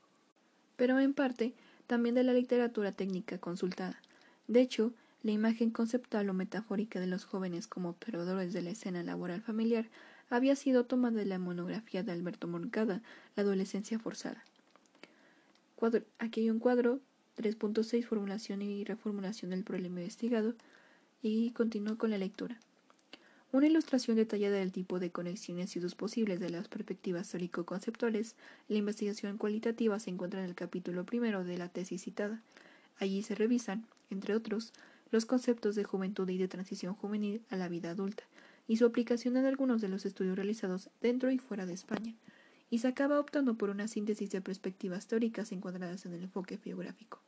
pero en parte también de la literatura técnica consultada. De hecho, la imagen conceptual o metafórica de los jóvenes como observadores de la escena laboral familiar había sido tomada de la monografía de Alberto Moncada, La adolescencia forzada. aquí hay un cuadro 3.6 Formulación y reformulación del problema investigado y continúo con la lectura. Una ilustración detallada del tipo de conexiones y usos posibles de las perspectivas teórico-conceptuales, la investigación cualitativa se encuentra en el capítulo primero de la tesis citada. Allí se revisan, entre otros, los conceptos de juventud y de transición juvenil a la vida adulta, y su aplicación en algunos de los estudios realizados dentro y fuera de España, y se acaba optando por una síntesis de perspectivas teóricas encuadradas en el enfoque geográfico.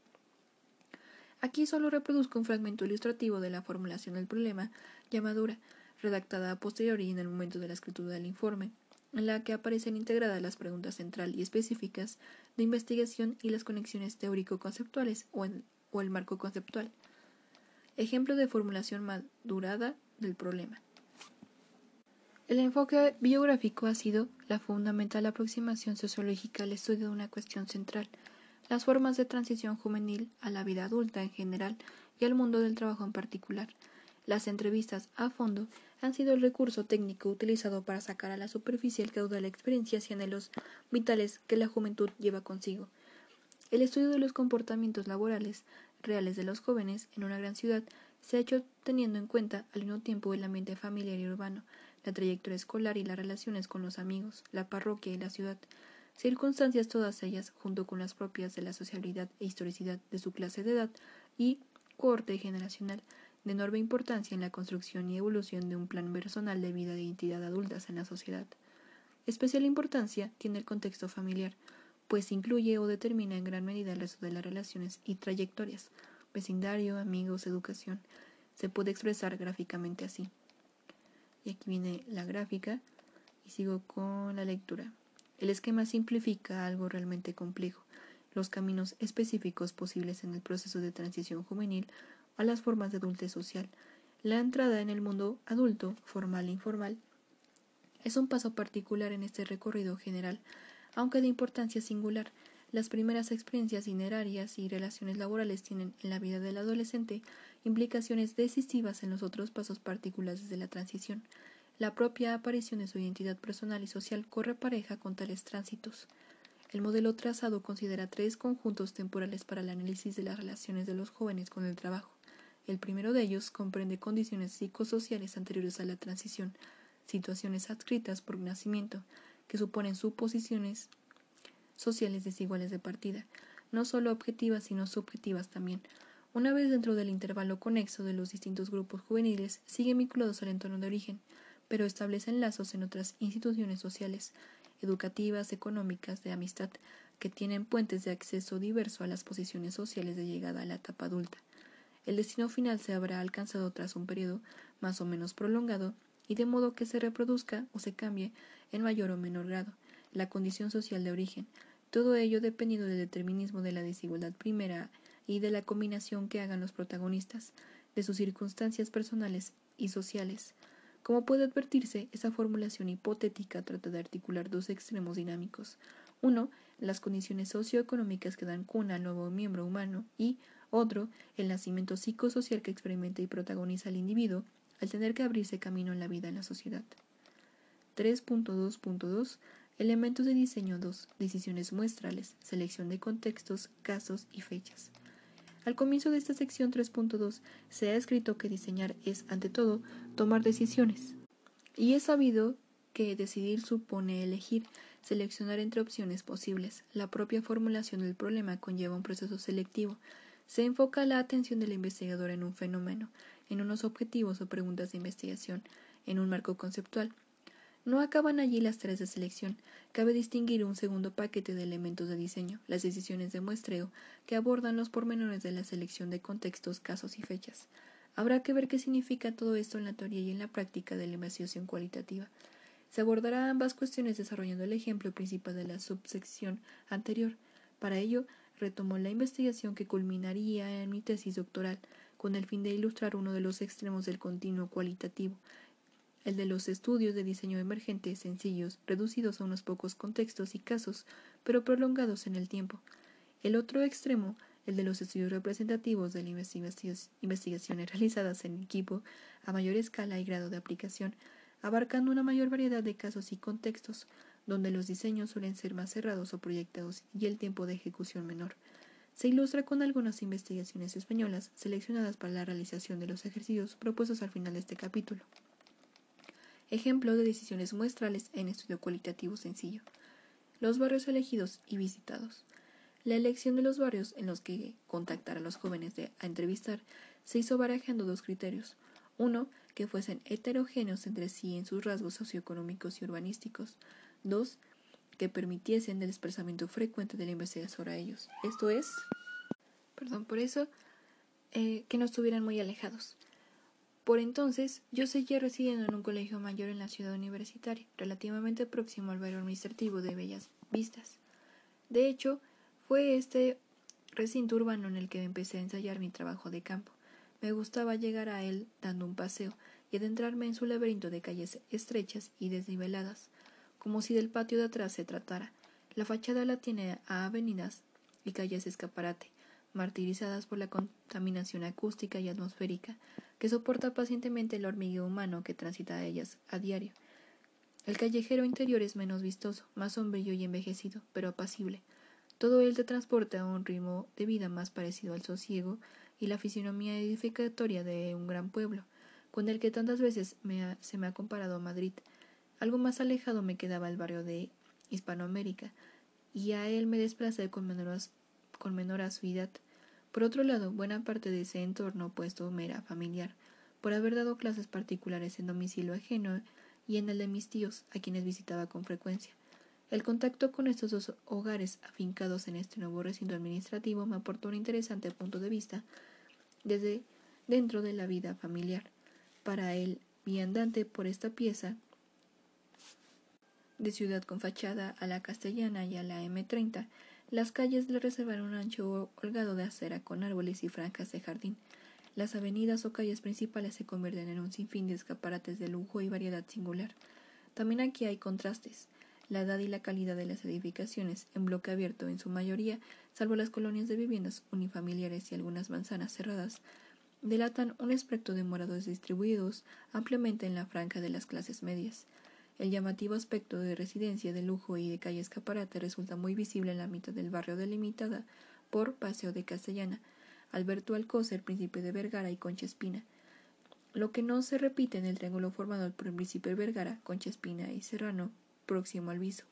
Aquí solo reproduzco un fragmento ilustrativo de la formulación del problema, llamadura, redactada a posteriori en el momento de la escritura del informe, en la que aparecen integradas las preguntas central y específicas de investigación y las conexiones teórico-conceptuales o el marco conceptual. Ejemplo de formulación madurada del problema. El enfoque biográfico ha sido la fundamental aproximación sociológica al estudio de una cuestión central, las formas de transición juvenil a la vida adulta en general y al mundo del trabajo en particular. Las entrevistas a fondo han sido el recurso técnico utilizado para sacar a la superficie el caudal de experiencias y anhelos vitales que la juventud lleva consigo. El estudio de los comportamientos laborales reales de los jóvenes en una gran ciudad se ha hecho teniendo en cuenta al mismo tiempo el ambiente familiar y urbano, la trayectoria escolar y las relaciones con los amigos, la parroquia y la ciudad, circunstancias todas ellas, junto con las propias de la sociabilidad e historicidad de su clase de edad y corte generacional, de enorme importancia en la construcción y evolución de un plan personal de vida de identidad adultas en la sociedad. Especial importancia tiene el contexto familiar, pues incluye o determina en gran medida el resto de las relaciones y trayectorias, vecindario, amigos, educación. Se puede expresar gráficamente así. Y aquí viene la gráfica y sigo con la lectura. El esquema simplifica algo realmente complejo, los caminos específicos posibles en el proceso de transición juvenil a las formas de adultez social. La entrada en el mundo adulto, formal e informal, es un paso particular en este recorrido general, aunque de importancia singular. Las primeras experiencias inerarias y relaciones laborales tienen en la vida del adolescente implicaciones decisivas en los otros pasos particulares de la transición. La propia aparición de su identidad personal y social corre pareja con tales tránsitos. El modelo trazado considera tres conjuntos temporales para el análisis de las relaciones de los jóvenes con el trabajo. El primero de ellos comprende condiciones psicosociales anteriores a la transición, situaciones adscritas por nacimiento, que suponen suposiciones sociales desiguales de partida, no solo objetivas sino subjetivas también. Una vez dentro del intervalo conexo de los distintos grupos juveniles, siguen vinculados al entorno de origen, pero establecen lazos en otras instituciones sociales, educativas, económicas, de amistad, que tienen puentes de acceso diverso a las posiciones sociales de llegada a la etapa adulta. El destino final se habrá alcanzado tras un periodo más o menos prolongado y de modo que se reproduzca o se cambie en mayor o menor grado la condición social de origen, todo ello dependiendo del determinismo de la desigualdad primera y de la combinación que hagan los protagonistas, de sus circunstancias personales y sociales. Como puede advertirse, esa formulación hipotética trata de articular dos extremos dinámicos. Uno, las condiciones socioeconómicas que dan cuna al nuevo miembro humano y, otro, el nacimiento psicosocial que experimenta y protagoniza el individuo al tener que abrirse camino en la vida en la sociedad. 3.2.2 Elementos de diseño 2. Decisiones muestrales. Selección de contextos, casos y fechas. Al comienzo de esta sección 3.2 se ha escrito que diseñar es, ante todo, tomar decisiones. Y es sabido que decidir supone elegir, seleccionar entre opciones posibles. La propia formulación del problema conlleva un proceso selectivo, Se enfoca la atención del investigador en un fenómeno, en unos objetivos o preguntas de investigación, en un marco conceptual. No acaban allí las tareas de selección. Cabe distinguir un segundo paquete de elementos de diseño, las decisiones de muestreo, que abordan los pormenores de la selección de contextos, casos y fechas. Habrá que ver qué significa todo esto en la teoría y en la práctica de la investigación cualitativa. Se abordará ambas cuestiones desarrollando el ejemplo principal de la subsección anterior. Para ello, retomo la investigación que culminaría en mi tesis doctoral, con el fin de ilustrar uno de los extremos del continuo cualitativo, el de los estudios de diseño emergente sencillos, reducidos a unos pocos contextos y casos, pero prolongados en el tiempo. El otro extremo, el de los estudios representativos de las investigaciones realizadas en equipo a mayor escala y grado de aplicación, abarcando una mayor variedad de casos y contextos, donde los diseños suelen ser más cerrados o proyectados y el tiempo de ejecución menor. Se ilustra con algunas investigaciones españolas seleccionadas para la realización de los ejercicios propuestos al final de este capítulo. Ejemplo de decisiones muestrales en estudio cualitativo sencillo. Los barrios elegidos y visitados. La elección de los barrios en los que contactar a los jóvenes de, a entrevistar se hizo barajando dos criterios. Uno, que fuesen heterogéneos entre sí en sus rasgos socioeconómicos y urbanísticos. Dos, que permitiesen el desplazamiento frecuente de la investigación a ellos. Esto es, perdón por eso, eh, que no estuvieran muy alejados. Por entonces, yo seguía residiendo en un colegio mayor en la ciudad universitaria, relativamente próximo al barrio administrativo de Bellas Vistas. De hecho, fue este recinto urbano en el que empecé a ensayar mi trabajo de campo. Me gustaba llegar a él dando un paseo y adentrarme en su laberinto de calles estrechas y desniveladas, como si del patio de atrás se tratara. La fachada la tiene a avenidas y calles escaparate, martirizadas por la contaminación acústica y atmosférica, que soporta pacientemente el hormigueo humano que transita a ellas a diario. El callejero interior es menos vistoso, más sombrío y envejecido, pero apacible. Todo él te transporta a un ritmo de vida más parecido al sosiego y la fisionomía edificatoria de un gran pueblo, con el que tantas veces se me ha comparado a Madrid. Algo más alejado me quedaba el barrio de Hispanoamérica, y a él me desplacé con menor, con menor asiduidad. Por otro lado, buena parte de ese entorno opuesto me era familiar, por haber dado clases particulares en domicilio ajeno y en el de mis tíos, a quienes visitaba con frecuencia. El contacto con estos dos hogares afincados en este nuevo recinto administrativo me aportó un interesante punto de vista desde dentro de la vida familiar. Para el viandante por esta pieza de ciudad con fachada a la castellana y a la M30, las calles le reservaron un ancho holgado de acera con árboles y franjas de jardín. Las avenidas o calles principales se convierten en un sinfín de escaparates de lujo y variedad singular. También aquí hay contrastes. La edad y la calidad de las edificaciones, en bloque abierto en su mayoría, salvo las colonias de viviendas unifamiliares y algunas manzanas cerradas, delatan un espectro de morados distribuidos ampliamente en la franja de las clases medias. El llamativo aspecto de residencia de lujo y de calle escaparate resulta muy visible en la mitad del barrio delimitada por Paseo de Castellana, Alberto Alcócer, príncipe de Vergara y Concha Espina. Lo que no se repite en el triángulo formado por el príncipe de Vergara, Concha Espina y Serrano, próximo al viso.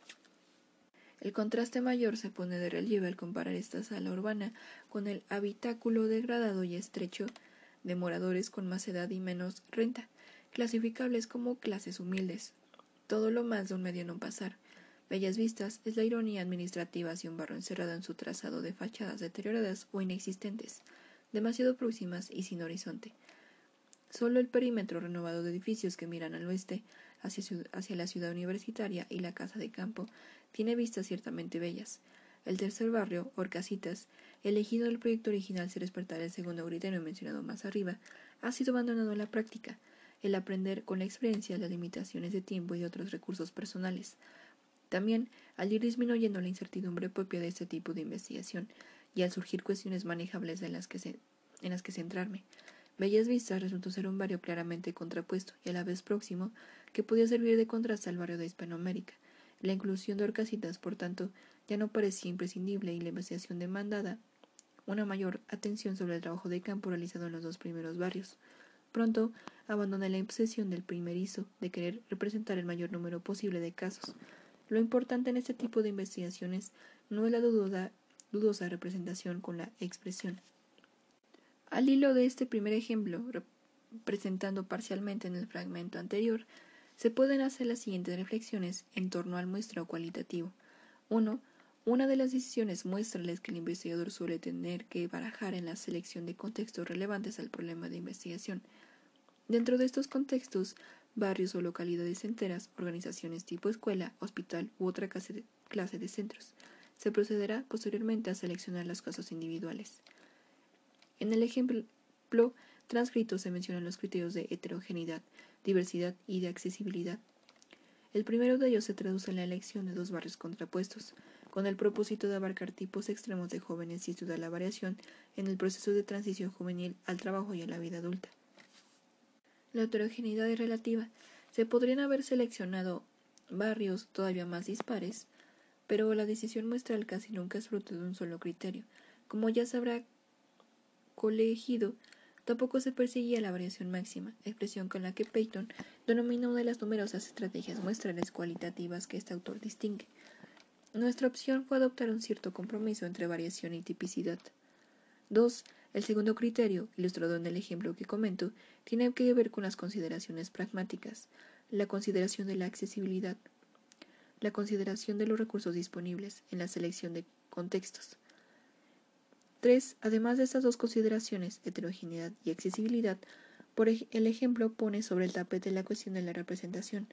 El contraste mayor se pone de relieve al comparar esta sala urbana con el habitáculo degradado y estrecho de moradores con más edad y menos renta, clasificables como clases humildes, todo lo más de un medio no pasar. Bellas vistas es la ironía administrativa hacia un barro encerrado en su trazado de fachadas deterioradas o inexistentes, demasiado próximas y sin horizonte. Solo el perímetro renovado de edificios que miran al oeste, hacia, hacia la ciudad universitaria y la casa de campo, tiene vistas ciertamente bellas. El tercer barrio, Orcasitas, elegido del proyecto original sin respetar el segundo criterio mencionado más arriba, ha sido abandonado en la práctica, el aprender con la experiencia las limitaciones de tiempo y de otros recursos personales. También, al ir disminuyendo la incertidumbre propia de este tipo de investigación y al surgir cuestiones manejables en las que, en las que centrarme, Bellas Vistas resultó ser un barrio claramente contrapuesto y a la vez próximo que podía servir de contraste al barrio de Hispanoamérica. La inclusión de Orcasitas, por tanto, ya no parecía imprescindible y la investigación demandada una mayor atención sobre el trabajo de campo realizado en los dos primeros barrios. Pronto abandona la obsesión del primerizo de querer representar el mayor número posible de casos. Lo importante en este tipo de investigaciones no es la dudosa, representación con la expresión, Al hilo de este primer ejemplo, presentando parcialmente en el fragmento anterior, se pueden hacer las siguientes reflexiones en torno al muestreo cualitativo. 1. Una de las decisiones muéstrales que el investigador suele tener que barajar en la selección de contextos relevantes al problema de investigación. Dentro de estos contextos, barrios o localidades enteras, organizaciones tipo escuela, hospital u otra clase de centros. Se procederá posteriormente a seleccionar los casos individuales. En el ejemplo transcrito se mencionan los criterios de heterogeneidad, diversidad y de accesibilidad. El primero de ellos se traduce en la elección de dos barrios contrapuestos, con el propósito de abarcar tipos extremos de jóvenes y estudiar la variación en el proceso de transición juvenil al trabajo y a la vida adulta. La heterogeneidad es relativa. Se podrían haber seleccionado barrios todavía más dispares, pero la decisión muestral casi nunca es fruto de un solo criterio. Como ya se habrá colegido, tampoco se perseguía la variación máxima, expresión con la que Peyton denomina una de las numerosas estrategias muestrales cualitativas que este autor distingue. Nuestra opción fue adoptar un cierto compromiso entre variación y tipicidad. 2. El segundo criterio, ilustrado en el ejemplo que comento, tiene que ver con las consideraciones pragmáticas, la consideración de la accesibilidad, la consideración de los recursos disponibles en la selección de contextos. 3. Además de estas dos consideraciones, heterogeneidad y accesibilidad, por el ejemplo pone sobre el tapete la cuestión de la representación,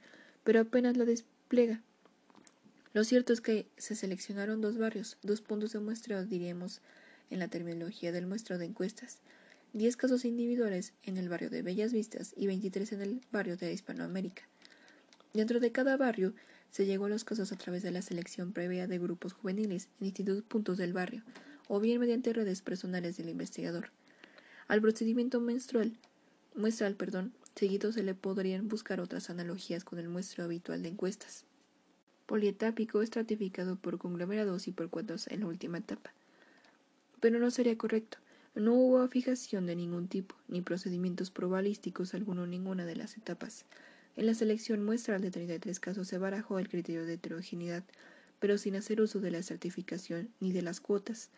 pero apenas la despliega. Lo cierto es que se seleccionaron dos barrios, dos puntos de muestreo, diríamos, en la terminología del muestreo de encuestas, 10 casos individuales en el barrio de Bellas Vistas y 23 en el barrio de Hispanoamérica. Dentro de cada barrio se llegó a los casos a través de la selección previa de grupos juveniles en distintos puntos del barrio, o bien mediante redes personales del investigador. Al procedimiento menstrual, muestral perdón, seguido se le podrían buscar otras analogías con el muestreo habitual de encuestas. Polietápico estratificado por conglomerados y por cuadros en la última etapa pero no sería correcto. No hubo fijación de ningún tipo, ni procedimientos probabilísticos alguno en ninguna de las etapas. En la selección muestral de 33 casos se barajó el criterio de heterogeneidad, pero sin hacer uso de la certificación ni de las cuotas.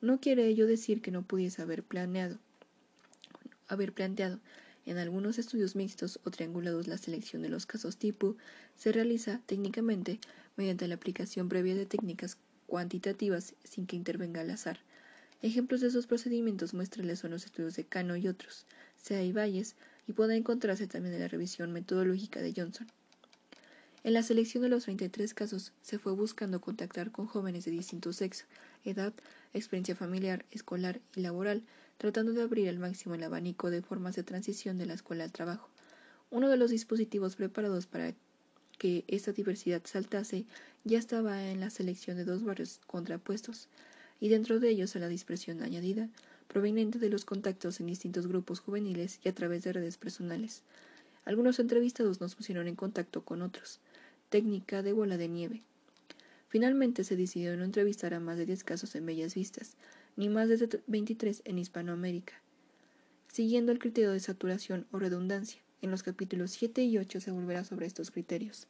No quiere ello decir que no pudiese haber planeado, haber planteado. En algunos estudios mixtos o triangulados la selección de los casos tipo se realiza técnicamente mediante la aplicación previa de técnicas cuantitativas sin que intervenga el azar. Ejemplos de esos procedimientos muéstrales son los estudios de Cano y otros, Sea y Valles, y puede encontrarse también en la revisión metodológica de Johnson. En la selección de los 33 casos se fue buscando contactar con jóvenes de distinto sexo, edad, experiencia familiar, escolar y laboral, tratando de abrir al máximo el abanico de formas de transición de la escuela al trabajo. Uno de los dispositivos preparados para que esta diversidad saltase ya estaba en la selección de dos barrios contrapuestos, y dentro de ellos a la dispersión añadida, proveniente de los contactos en distintos grupos juveniles y a través de redes personales. Algunos entrevistados nos pusieron en contacto con otros. Técnica de bola de nieve. Finalmente se decidió no entrevistar a más de 10 casos en Bellas Vistas, ni más de 23 en Hispanoamérica, siguiendo el criterio de saturación o redundancia. En los capítulos 7 y 8 se volverá sobre estos criterios.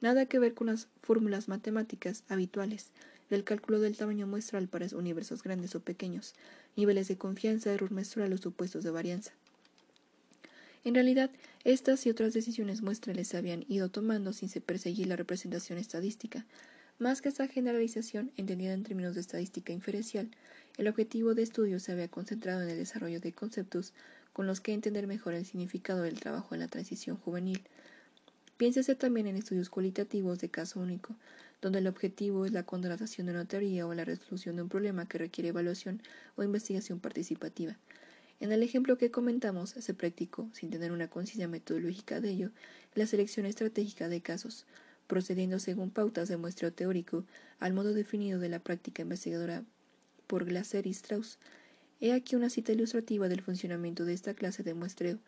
Nada que ver con las fórmulas matemáticas habituales, del cálculo del tamaño muestral para universos grandes o pequeños, niveles de confianza, error muestral o supuestos de varianza. En realidad, estas y otras decisiones muestrales se habían ido tomando sin se perseguir la representación estadística. Más que esta generalización, entendida en términos de estadística inferencial, el objetivo de estudio se había concentrado en el desarrollo de conceptos con los que entender mejor el significado del trabajo en la transición juvenil. Piénsese también en estudios cualitativos de caso único, donde el objetivo es la contratación de una teoría o la resolución de un problema que requiere evaluación o investigación participativa. En el ejemplo que comentamos, se practicó, sin tener una conciencia metodológica de ello, la selección estratégica de casos, procediendo según pautas de muestreo teórico al modo definido de la práctica investigadora por Glaser y Strauss. He aquí una cita ilustrativa del funcionamiento de esta clase de muestreo,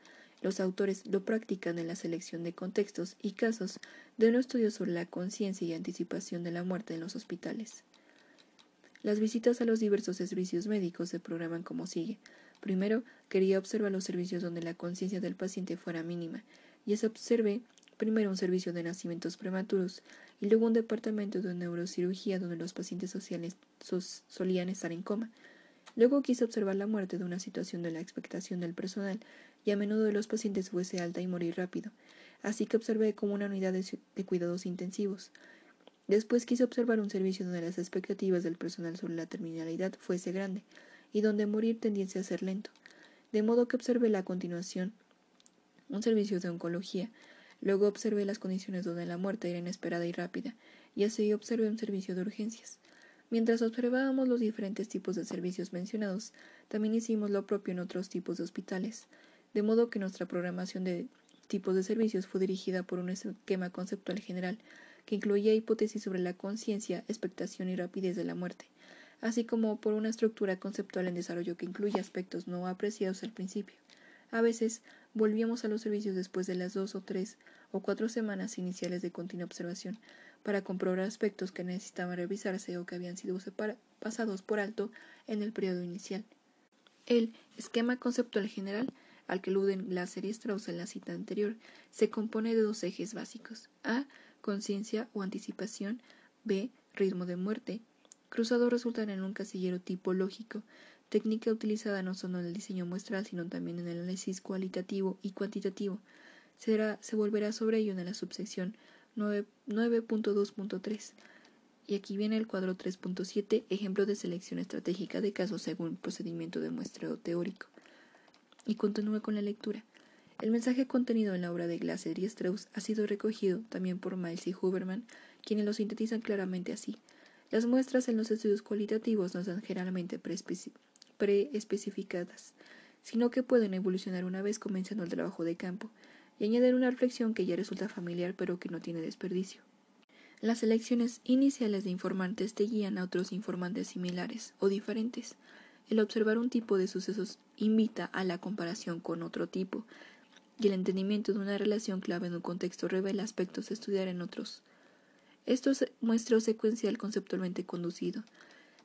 los autores lo practican en la selección de contextos y casos de un estudio sobre la conciencia y anticipación de la muerte en los hospitales. Las visitas a los diversos servicios médicos se programan como sigue. Primero, quería observar los servicios donde la conciencia del paciente fuera mínima, y se observé primero un servicio de nacimientos prematuros y luego un departamento de neurocirugía donde los pacientes sociales solían estar en coma. Luego quise observar la muerte de una situación de la expectación del personal y a menudo de los pacientes fuese alta y morir rápido, así que observé como una unidad de, cuidados intensivos. Después quise observar un servicio donde las expectativas del personal sobre la terminalidad fuese grande y donde morir tendiese a ser lento, de modo que observé la continuación un servicio de oncología. Luego observé las condiciones donde la muerte era inesperada y rápida, y así observé un servicio de urgencias. Mientras observábamos los diferentes tipos de servicios mencionados, también hicimos lo propio en otros tipos de hospitales, de modo que nuestra programación de tipos de servicios fue dirigida por un esquema conceptual general que incluía hipótesis sobre la conciencia, expectación y rapidez de la muerte, así como por una estructura conceptual en desarrollo que incluye aspectos no apreciados al principio. A veces volvíamos a los servicios después de las dos o tres o cuatro semanas iniciales de continua observación, para comprobar aspectos que necesitaban revisarse o que habían sido pasados por alto en el periodo inicial. El esquema conceptual general, al que aluden Glasser y Strauss en la cita anterior, se compone de dos ejes básicos: A. Conciencia o anticipación, B. Ritmo de muerte. Cruzados resultan en un casillero tipológico, técnica utilizada no solo en el diseño muestral, sino también en el análisis cualitativo y cuantitativo. se volverá sobre ello en la subsección 9.2.3. Y aquí viene el cuadro 3.7, ejemplo de selección estratégica de casos según procedimiento de muestreo teórico. Y continúa con la lectura. El mensaje contenido en la obra de Glasser y Strauss ha sido recogido también por Miles y Huberman, quienes lo sintetizan claramente así. Las muestras en los estudios cualitativos no son generalmente preespecificadas, sino que pueden evolucionar una vez comenzando el trabajo de campo, y añadir una reflexión que ya resulta familiar pero que no tiene desperdicio. Las elecciones iniciales de informantes te guían a otros informantes similares o diferentes. El observar un tipo de sucesos invita a la comparación con otro tipo, y el entendimiento de una relación clave en un contexto revela aspectos a estudiar en otros. Esto es muestreo secuencial conceptualmente conducido.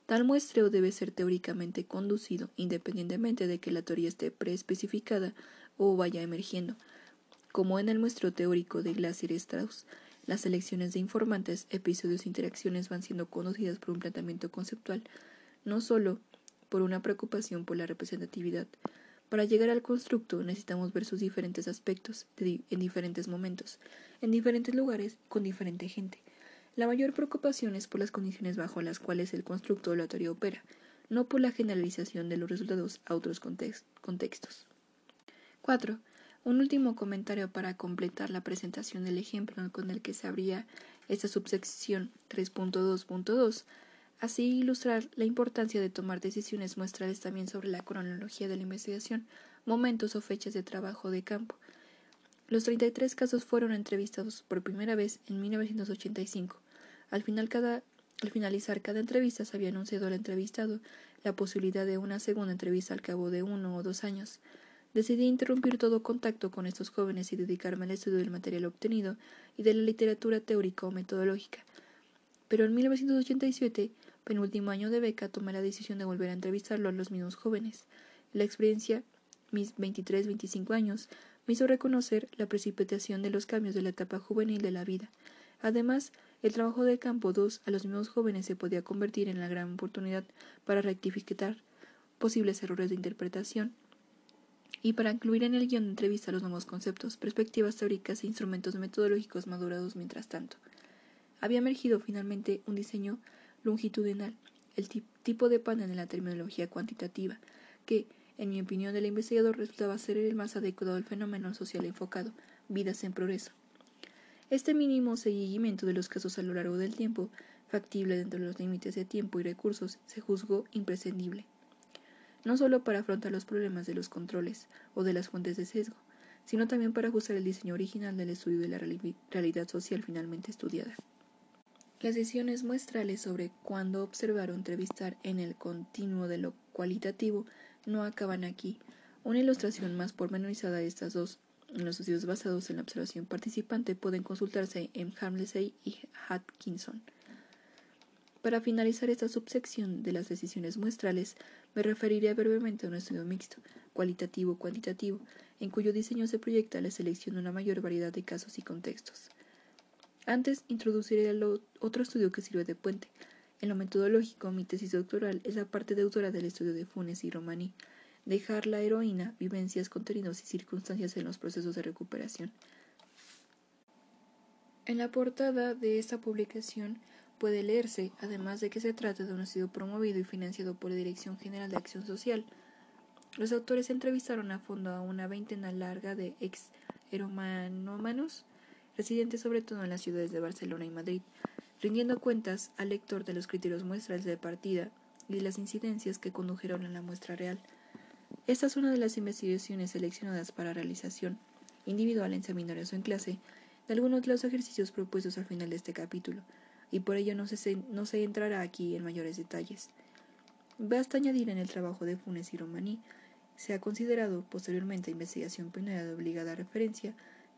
Tal muestreo debe ser teóricamente conducido, independientemente de que la teoría esté preespecificada o vaya emergiendo, como en el muestreo teórico de Glaser y Strauss, las selecciones de informantes, episodios e interacciones van siendo conocidas por un planteamiento conceptual, no solo por una preocupación por la representatividad. Para llegar al constructo necesitamos ver sus diferentes aspectos en diferentes momentos, en diferentes lugares, con diferente gente. La mayor preocupación es por las condiciones bajo las cuales el constructo o la teoría opera, no por la generalización de los resultados a otros contextos. 4. Un último comentario para completar la presentación del ejemplo con el que se abría esta subsección 3.2.2. Así ilustrar la importancia de tomar decisiones muestrales también sobre la cronología de la investigación, momentos o fechas de trabajo de campo. Los 33 casos fueron entrevistados por primera vez en 1985. Al, final cada, al finalizar cada entrevista se había anunciado al entrevistado la posibilidad de una segunda entrevista al cabo de uno o dos años. Decidí interrumpir todo contacto con estos jóvenes y dedicarme al estudio del material obtenido y de la literatura teórica o metodológica. Pero en 1987, penúltimo año de beca, tomé la decisión de volver a entrevistarlo a los mismos jóvenes. La experiencia, mis 23-25 años, me hizo reconocer la precipitación de los cambios de la etapa juvenil de la vida. Además, el trabajo de campo 2 a los mismos jóvenes se podía convertir en la gran oportunidad para rectificar posibles errores de interpretación y para incluir en el guion de entrevista los nuevos conceptos, perspectivas teóricas e instrumentos metodológicos madurados mientras tanto. Había emergido finalmente un diseño longitudinal, el tipo de panel en la terminología cuantitativa, que, en mi opinión del investigador, resultaba ser el más adecuado al fenómeno social enfocado, vidas en progreso. Este mínimo seguimiento de los casos a lo largo del tiempo, factible dentro de los límites de tiempo y recursos, se juzgó imprescindible no solo para afrontar los problemas de los controles o de las fuentes de sesgo, sino también para ajustar el diseño original del estudio de la realidad social finalmente estudiada. Las decisiones muestrales sobre cuándo observar o entrevistar en el continuo de lo cualitativo no acaban aquí. Una ilustración más pormenorizada de estas dos en los estudios basados en la observación participante pueden consultarse en Harmlessey y Atkinson. Para finalizar esta subsección de las decisiones muestrales, me referiré brevemente a un estudio mixto, cualitativo-cuantitativo, en cuyo diseño se proyecta la selección de una mayor variedad de casos y contextos. Antes, introduciré otro estudio que sirve de puente, En lo metodológico, mi tesis doctoral es la parte deutora del estudio de Funes y Romaní, dejar la heroína, vivencias, contenidos y circunstancias en los procesos de recuperación. En la portada de esta publicación puede leerse, además de que se trata de un estudio promovido y financiado por la Dirección General de Acción Social. Los autores entrevistaron a fondo a una veintena larga de ex eromanómanos, residentes sobre todo en las ciudades de Barcelona y Madrid, rindiendo cuentas al lector de los criterios muestrales de partida y de las incidencias que condujeron a la muestra real. Esta es una de las investigaciones seleccionadas para realización individual en seminarios o en clase de algunos de los ejercicios propuestos al final de este capítulo, y por ello no se, no se entrará aquí en mayores detalles. Basta añadir en el trabajo de Funes y Romaní se ha considerado posteriormente investigación pionera de obligada referencia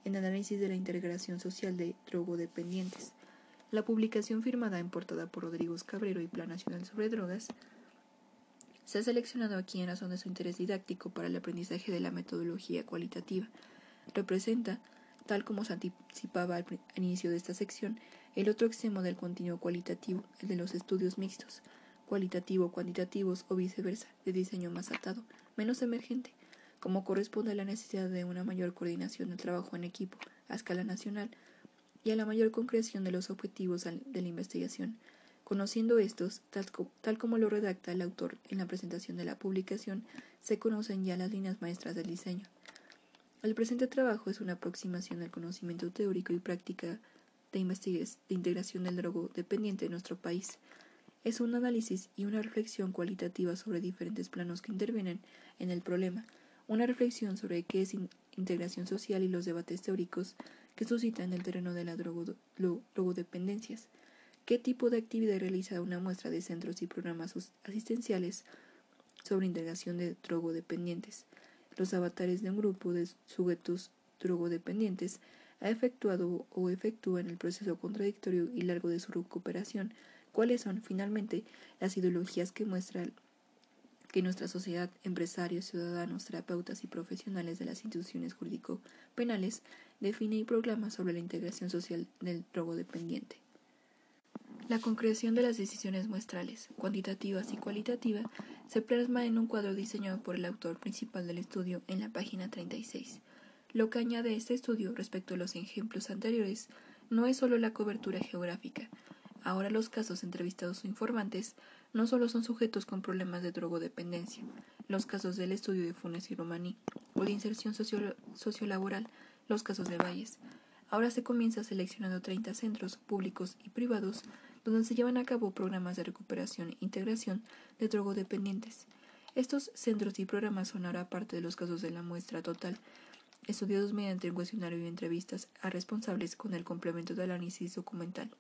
en análisis de la integración social de drogodependientes. La publicación firmada en portada por Rodrigo Cabrero y Plan Nacional sobre Drogas se ha seleccionado aquí en razón de su interés didáctico para el aprendizaje de la metodología cualitativa. Representa, tal como se anticipaba al, inicio de esta sección, el otro extremo del continuo cualitativo, el de los estudios mixtos, cualitativo-cuantitativos o viceversa, de diseño más atado, menos emergente, como corresponde a la necesidad de una mayor coordinación del trabajo en equipo a escala nacional y a la mayor concreción de los objetivos de la investigación, Conociendo estos, tal, como lo redacta el autor en la presentación de la publicación, se conocen ya las líneas maestras del diseño. El presente trabajo es una aproximación al conocimiento teórico y práctica de, de integración del drogodependiente en nuestro país. Es un análisis y una reflexión cualitativa sobre diferentes planos que intervienen en el problema, una reflexión sobre qué es integración social y los debates teóricos que suscitan el terreno de las drogodependencias qué tipo de actividad realiza una muestra de centros y programas asistenciales sobre integración de drogodependientes. Los avatares de un grupo de sujetos drogodependientes ha efectuado o efectúa en el proceso contradictorio y largo de su recuperación, cuáles son, finalmente, las ideologías que muestran que nuestra sociedad, empresarios, ciudadanos, terapeutas y profesionales de las instituciones jurídico-penales define y proclama sobre la integración social del drogodependiente. La concreción de las decisiones muestrales, cuantitativas y cualitativas, se plasma en un cuadro diseñado por el autor principal del estudio en la página 36. Lo que añade este estudio respecto a los ejemplos anteriores no es solo la cobertura geográfica. Ahora los casos entrevistados o informantes no solo son sujetos con problemas de drogodependencia, los casos del estudio de Funes y Romaní, o de inserción sociolaboral, los casos de Valles. Ahora se comienza seleccionando 30 centros públicos y privados donde se llevan a cabo programas de recuperación e integración de drogodependientes. Estos centros y programas son ahora parte de los casos de la muestra total, estudiados mediante un cuestionario y entrevistas a responsables con el complemento del análisis documental.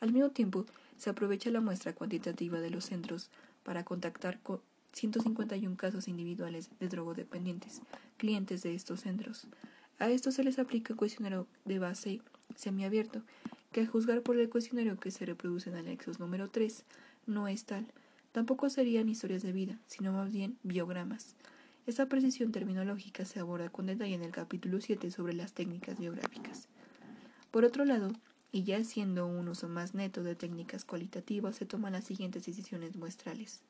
Al mismo tiempo, se aprovecha la muestra cuantitativa de los centros para contactar con 151 casos individuales de drogodependientes, clientes de estos centros. A estos se les aplica un cuestionario de base semiabierto que a juzgar por el cuestionario que se reproduce en anexos número 3, no es tal. Tampoco serían historias de vida, sino más bien biogramas. Esta precisión terminológica se aborda con detalle en el capítulo 7 sobre las técnicas biográficas. Por otro lado, y ya siendo un uso más neto de técnicas cualitativas, se toman las siguientes decisiones muestrales.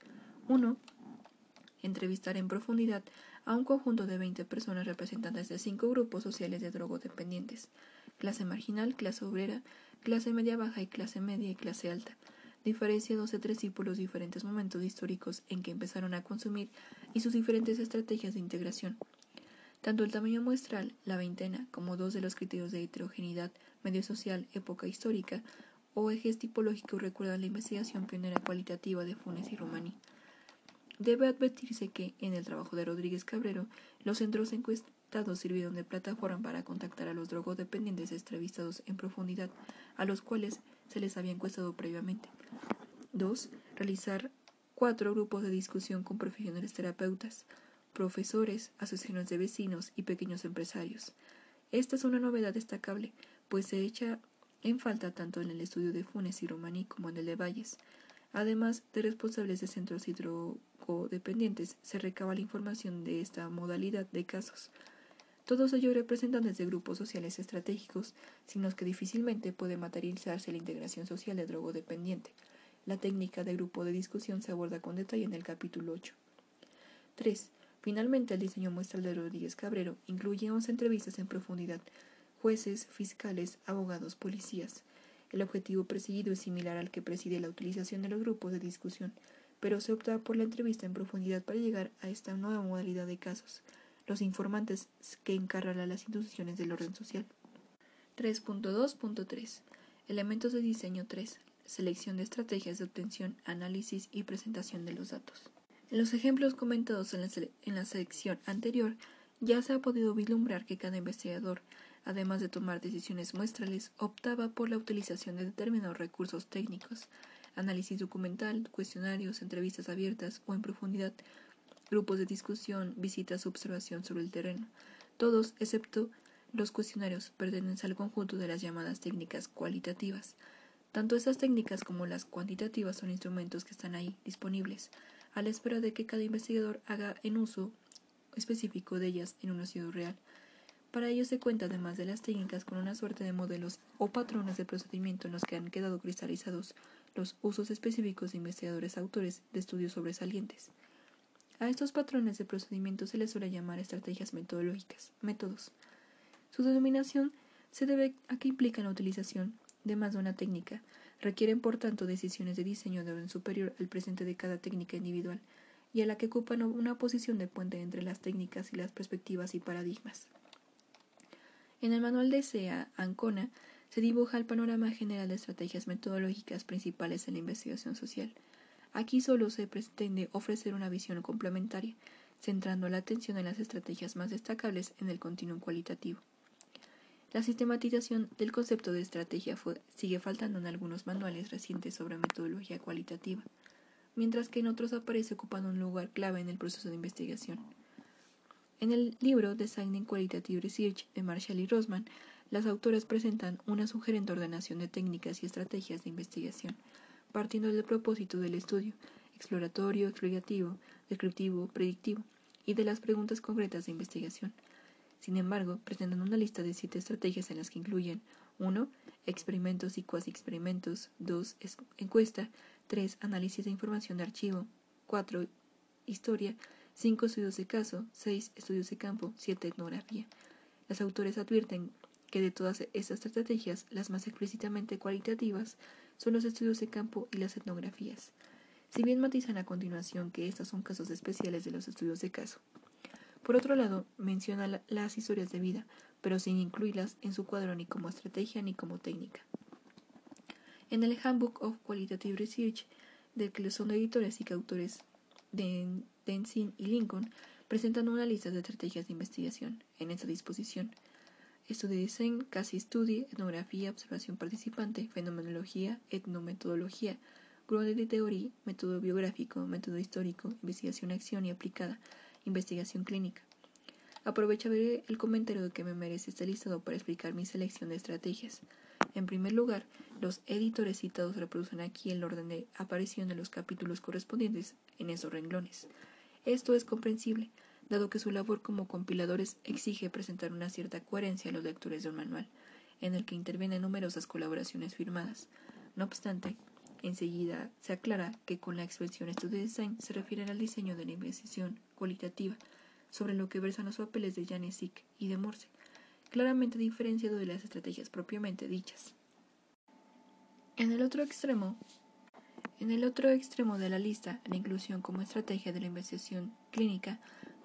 1. Entrevistar en profundidad a un conjunto de 20 personas representantes de cinco grupos sociales de drogodependientes, clase marginal, clase obrera, clase media baja y clase media y clase alta, diferenciados de tres los diferentes momentos históricos en que empezaron a consumir y sus diferentes estrategias de integración. Tanto el tamaño muestral, la veintena, como dos de los criterios de heterogeneidad, medio social, época histórica o ejes tipológicos recuerdan la investigación pionera cualitativa de Funes y Romaní. Debe advertirse que, en el trabajo de Rodríguez Cabrero, los centros encuestados sirvieron de plataforma para contactar a los drogodependientes entrevistados en profundidad, a los cuales se les había encuestado previamente. 2. Realizar cuatro grupos de discusión con profesionales terapeutas, profesores, asociaciones de vecinos y pequeños empresarios. Esta es una novedad destacable, pues se echa en falta tanto en el estudio de Funes y Romaní como en el de Valles. Además de responsables de centros hidro dependientes se recaba la información de esta modalidad de casos. Todos ellos representantes de grupos sociales estratégicos, sin los que difícilmente puede materializarse la integración social de drogodependiente. La técnica de grupo de discusión se aborda con detalle en el capítulo 8. 3. Finalmente, el diseño muestral de Rodríguez Cabrero incluye 11 entrevistas en profundidad, jueces, fiscales, abogados, policías. El objetivo perseguido es similar al que preside la utilización de los grupos de discusión, pero se opta por la entrevista en profundidad para llegar a esta nueva modalidad de casos, los informantes que encargan a las instituciones del orden social. 3.2.3 Elementos de diseño 3. Selección de estrategias de obtención, análisis y presentación de los datos. En los ejemplos comentados en la, en la sección anterior, ya se ha podido vislumbrar que cada investigador, además de tomar decisiones muestrales, optaba por la utilización de determinados recursos técnicos, análisis documental, cuestionarios, entrevistas abiertas o en profundidad, grupos de discusión, visitas observación sobre el terreno. Todos, excepto los cuestionarios, pertenecen al conjunto de las llamadas técnicas cualitativas. Tanto esas técnicas como las cuantitativas son instrumentos que están ahí, disponibles, a la espera de que cada investigador haga en uso específico de ellas en una ciudad real. Para ello se cuenta, además de las técnicas, con una suerte de modelos o patrones de procedimiento en los que han quedado cristalizados los usos específicos de investigadores autores de estudios sobresalientes. A estos patrones de procedimiento se les suele llamar estrategias metodológicas, métodos. Su denominación se debe a que implican la utilización de más de una técnica, requieren por tanto decisiones de diseño de orden superior al presente de cada técnica individual, y a la que ocupan una posición de puente entre las técnicas y las perspectivas y paradigmas. En el manual de SEA Ancona se dibuja el panorama general de estrategias metodológicas principales en la investigación social. Aquí solo se pretende ofrecer una visión complementaria, centrando la atención en las estrategias más destacables en el continuum cualitativo. La sistematización del concepto de estrategia sigue faltando en algunos manuales recientes sobre metodología cualitativa, mientras que en otros aparece ocupando un lugar clave en el proceso de investigación. En el libro Designing Qualitative Research de Marshall y Rosman, las autoras presentan una sugerente ordenación de técnicas y estrategias de investigación, partiendo del propósito del estudio, exploratorio, explicativo, descriptivo, predictivo, y de las preguntas concretas de investigación. Sin embargo, presentan una lista de siete estrategias en las que incluyen 1. Experimentos y cuasi experimentos. 2. Encuesta. 3. Análisis de información de archivo. 4. Historia. 5 estudios de caso, 6 estudios de campo, 7 etnografía. Las autores advierten que de todas estas estrategias, las más explícitamente cualitativas son los estudios de campo y las etnografías, si bien matizan a continuación que estas son casos especiales de los estudios de caso. Por otro lado, menciona las historias de vida, pero sin incluirlas en su cuadro ni como estrategia ni como técnica. En el Handbook of Qualitative Research, del que son editores y coautores de Tenzin y Lincoln presentan una lista de estrategias de investigación. En esta disposición, estudio diseño, casi study, etnografía, observación participante, fenomenología, etnometodología, de teoría, método biográfico, método histórico, investigación acción y aplicada, investigación clínica. Aprovecharé el comentario que me merece este listado para explicar mi selección de estrategias. En primer lugar, los editores citados reproducen aquí el orden de aparición de los capítulos correspondientes en esos renglones. Esto es comprensible, dado que su labor como compiladores exige presentar una cierta coherencia a los lectores de un manual, en el que intervienen numerosas colaboraciones firmadas. No obstante, enseguida se aclara que con la expresión Study Design se refiere al diseño de la investigación cualitativa, sobre lo que versan los papeles de Janesik y de Morse, claramente diferenciado de las estrategias propiamente dichas. En el otro extremo, en el otro extremo de la lista, la inclusión como estrategia de la investigación clínica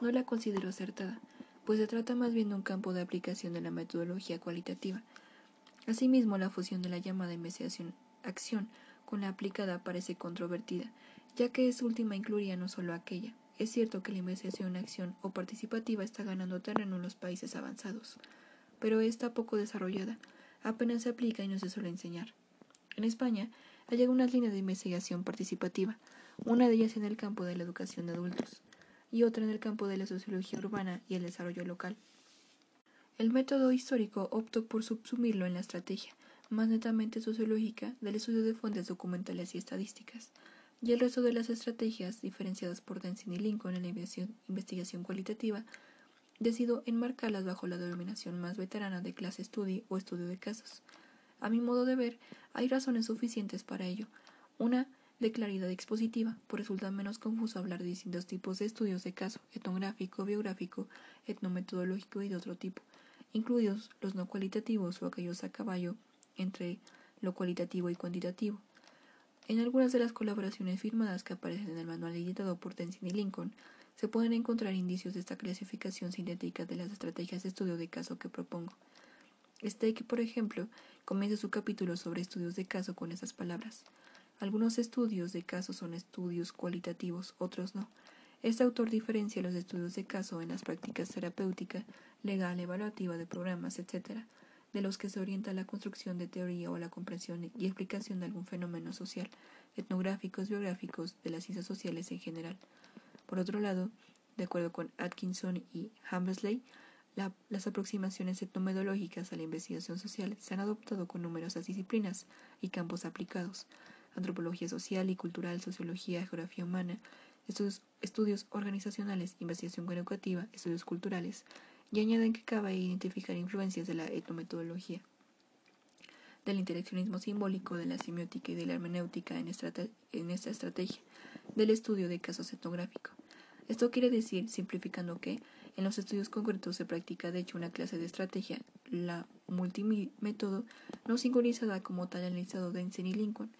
no la considero acertada, pues se trata más bien de un campo de aplicación de la metodología cualitativa. Asimismo, la fusión de la llamada investigación-acción con la aplicada parece controvertida, ya que esta última incluiría no solo aquella. Es cierto que la investigación-acción o participativa está ganando terreno en los países avanzados, pero está poco desarrollada, apenas se aplica y no se suele enseñar. En España, hay algunas líneas de investigación participativa, una de ellas en el campo de la educación de adultos y otra en el campo de la sociología urbana y el desarrollo local. El método histórico optó por subsumirlo en la estrategia, más netamente sociológica, del estudio de fuentes documentales y estadísticas, y el resto de las estrategias, diferenciadas por Denzin y Lincoln en la investigación cualitativa, decido enmarcarlas bajo la denominación más veterana de clase study o estudio de casos. A mi modo de ver, hay razones suficientes para ello. Una de claridad expositiva, pues resulta menos confuso hablar de distintos tipos de estudios de caso, etnográfico, biográfico, etnometodológico y de otro tipo, incluidos los no cualitativos o aquellos a caballo entre lo cualitativo y cuantitativo. En algunas de las colaboraciones firmadas que aparecen en el manual editado por Tenzin y Lincoln, se pueden encontrar indicios de esta clasificación sintética de las estrategias de estudio de caso que propongo. Steak, por ejemplo, comienza su capítulo sobre estudios de caso con estas palabras. Algunos estudios de caso son estudios cualitativos, otros no. Este autor diferencia los estudios de caso en las prácticas terapéutica, legal, evaluativa de programas, etc., de los que se orienta la construcción de teoría o la comprensión y explicación de algún fenómeno social, etnográficos, biográficos, de las ciencias sociales en general. Por otro lado, de acuerdo con Atkinson y Hammersley, las aproximaciones etnomedológicas a la investigación social se han adoptado con numerosas disciplinas y campos aplicados, antropología social y cultural, sociología, geografía humana, estudios, estudios organizacionales, investigación educativa, estudios culturales, y añaden que cabe identificar influencias de la etnometodología, del interaccionismo simbólico, de la semiótica y de la hermenéutica en, esta estrategia, del estudio de casos etnográficos. Esto quiere decir, simplificando, que en los estudios concretos se practica de hecho una clase de estrategia, la multimétodo, no singularizada como tal analizado de Ensign y Lincoln,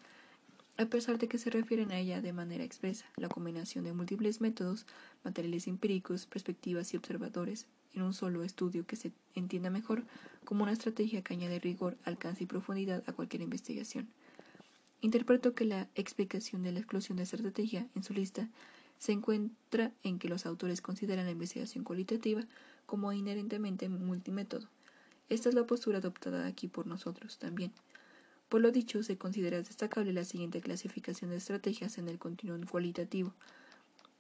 a pesar de que se refieren a ella de manera expresa, la combinación de múltiples métodos, materiales empíricos, perspectivas y observadores en un solo estudio que se entienda mejor como una estrategia que añade rigor, alcance y profundidad a cualquier investigación. Interpreto que la explicación de la exclusión de estrategia en su lista se encuentra en que los autores consideran la investigación cualitativa como inherentemente multimétodo. Esta es la postura adoptada aquí por nosotros también. Por lo dicho, se considera destacable la siguiente clasificación de estrategias en el continuum cualitativo.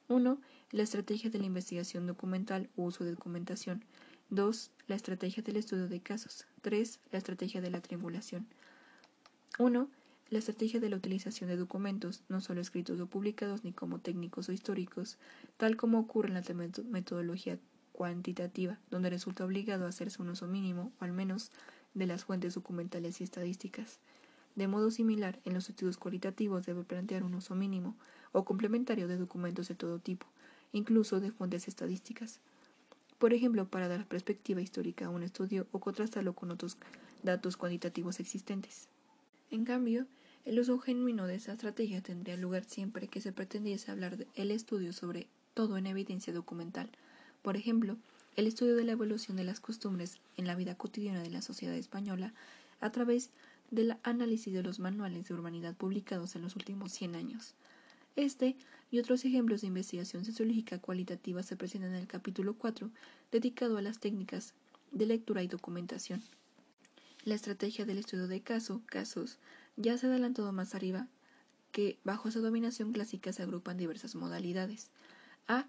1. La estrategia de la investigación documental o uso de documentación. 2. La estrategia del estudio de casos. 3. La estrategia de la triangulación. 1. La estrategia de la utilización de documentos, no solo escritos o publicados, ni como técnicos o históricos, tal como ocurre en la metodología cuantitativa, donde resulta obligado a hacerse un uso mínimo, o al menos, de las fuentes documentales y estadísticas. De modo similar, en los estudios cualitativos debe plantear un uso mínimo o complementario de documentos de todo tipo, incluso de fuentes estadísticas. Por ejemplo, para dar perspectiva histórica a un estudio o contrastarlo con otros datos cuantitativos existentes. En cambio, el uso genuino de esa estrategia tendría lugar siempre que se pretendiese hablar del estudio sobre todo en evidencia documental. Por ejemplo, el estudio de la evolución de las costumbres en la vida cotidiana de la sociedad española a través del análisis de los manuales de urbanidad publicados en los últimos 100 años. Este y otros ejemplos de investigación sociológica cualitativa se presentan en el capítulo 4, dedicado a las técnicas de lectura y documentación. La estrategia del estudio de caso, casos, ya se ha adelantado más arriba que bajo esa dominación clásica se agrupan diversas modalidades. A.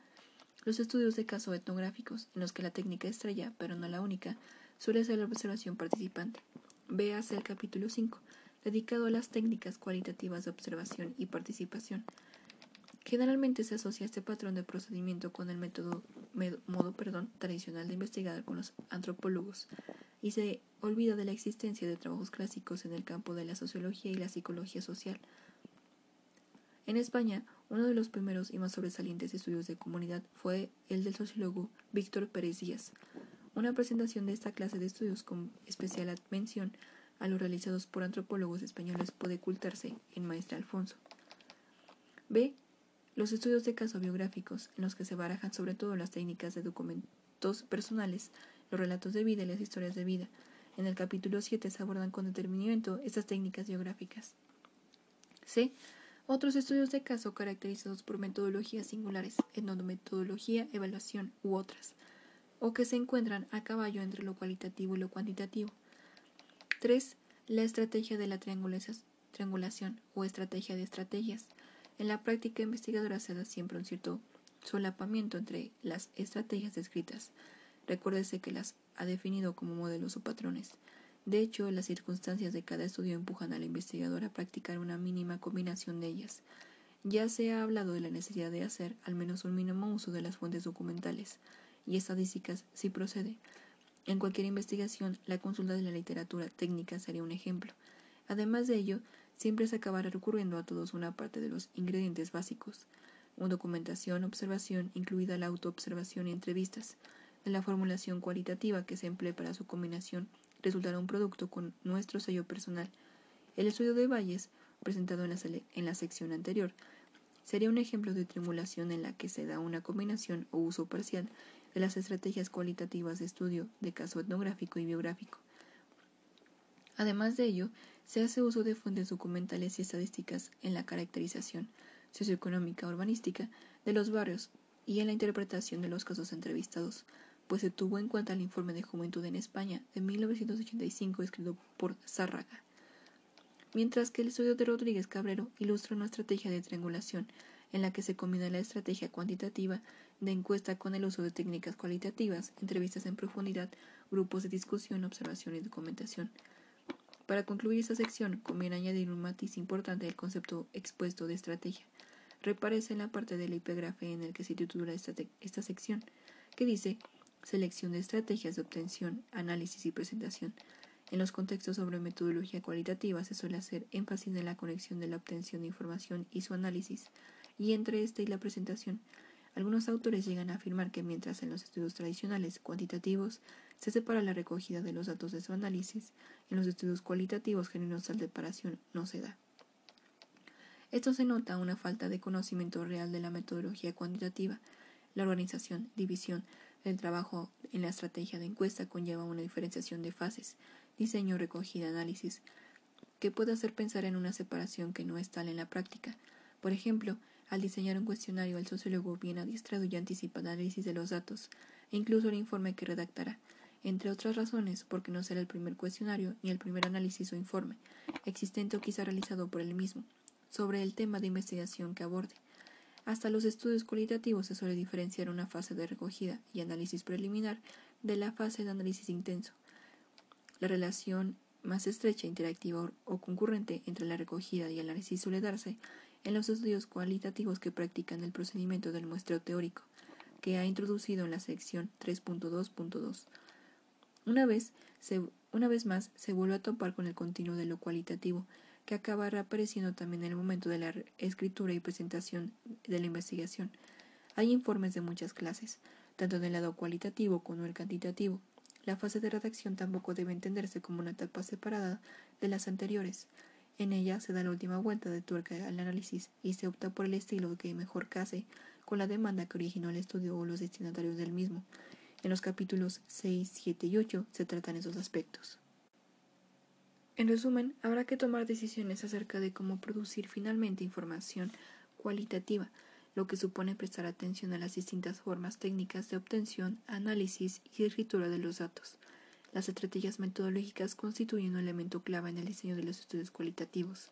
Los estudios de caso etnográficos, en los que la técnica estrella, pero no la única, suele ser la observación participante. Véase el capítulo 5, dedicado a las técnicas cualitativas de observación y participación. Generalmente se asocia este patrón de procedimiento con el método, modo perdón, tradicional de investigar con los antropólogos y se olvida de la existencia de trabajos clásicos en el campo de la sociología y la psicología social. En España, uno de los primeros y más sobresalientes estudios de comunidad fue el del sociólogo Víctor Pérez Díaz, una presentación de esta clase de estudios con especial mención a los realizados por antropólogos españoles puede ocultarse en Maestre Alfonso. B. Los estudios de caso biográficos, en los que se barajan sobre todo las técnicas de documentos personales, los relatos de vida y las historias de vida. En el capítulo 7 se abordan con determinamiento estas técnicas biográficas. C. Otros estudios de caso caracterizados por metodologías singulares, etnometodología, evaluación u otras, o que se encuentran a caballo entre lo cualitativo y lo cuantitativo. 3. La estrategia de la triangulación o estrategia de estrategias. En la práctica investigadora se da siempre un cierto solapamiento entre las estrategias descritas. Recuérdese que las ha definido como modelos o patrones. De hecho, las circunstancias de cada estudio empujan al investigador a practicar una mínima combinación de ellas. Ya se ha hablado de la necesidad de hacer al menos un mínimo uso de las fuentes documentales, y estadísticas si procede. En cualquier investigación, la consulta de la literatura técnica sería un ejemplo. Además de ello, siempre se acabará recurriendo a todos una parte de los ingredientes básicos, una documentación, observación, incluida la autoobservación y entrevistas. De la formulación cualitativa que se emplee para su combinación resultará un producto con nuestro sello personal. El estudio de Valles, presentado en la, en sección anterior, sería un ejemplo de triangulación en la que se da una combinación o uso parcial de las estrategias cualitativas de estudio de caso etnográfico y biográfico. Además de ello, se hace uso de fuentes documentales y estadísticas en la caracterización socioeconómica urbanística de los barrios y en la interpretación de los casos entrevistados, pues se tuvo en cuenta el informe de Juventud en España de 1985 escrito por Zárraga. Mientras que el estudio de Rodríguez Cabrero ilustra una estrategia de triangulación en la que se combina la estrategia cuantitativa de encuesta con el uso de técnicas cualitativas, entrevistas en profundidad, grupos de discusión, observación y documentación. Para concluir esta sección, conviene añadir un matiz importante del concepto expuesto de estrategia. Reparece en la parte del epígrafe en el que se titula esta, esta sección, que dice Selección de estrategias de obtención, análisis y presentación. En los contextos sobre metodología cualitativa se suele hacer énfasis en la conexión de la obtención de información y su análisis, y entre este y la presentación. Algunos autores llegan a afirmar que mientras en los estudios tradicionales cuantitativos se separa la recogida de los datos de su análisis, en los estudios cualitativos genuinos tal separación no se da. Esto se nota una falta de conocimiento real de la metodología cuantitativa. La organización, división del trabajo en la estrategia de encuesta conlleva una diferenciación de fases, diseño, recogida, análisis, que puede hacer pensar en una separación que no es tal en la práctica. Por ejemplo, al diseñar un cuestionario, el sociólogo viene adiestrado y anticipa el análisis de los datos e incluso el informe que redactará entre otras razones porque no será el primer cuestionario ni el primer análisis o informe, existente o quizá realizado por él mismo, sobre el tema de investigación que aborde. Hasta los estudios cualitativos se suele diferenciar una fase de recogida y análisis preliminar de la fase de análisis intenso. La relación más estrecha, interactiva o concurrente entre la recogida y el análisis suele darse en los estudios cualitativos que practican el procedimiento del muestreo teórico, que ha introducido en la sección 3.2.2. Una vez, una vez más se vuelve a topar con el continuo de lo cualitativo, que acaba reapareciendo también en el momento de la escritura y presentación de la investigación. Hay informes de muchas clases, tanto en el lado cualitativo como el cuantitativo. La fase de redacción tampoco debe entenderse como una etapa separada de las anteriores. En ella se da la última vuelta de tuerca al análisis y se opta por el estilo que mejor case con la demanda que originó el estudio o los destinatarios del mismo. En los capítulos 6, 7 y 8 se tratan esos aspectos. En resumen, habrá que tomar decisiones acerca de cómo producir finalmente información cualitativa, lo que supone prestar atención a las distintas formas técnicas de obtención, análisis y escritura de los datos. Las estrategias metodológicas constituyen un elemento clave en el diseño de los estudios cualitativos.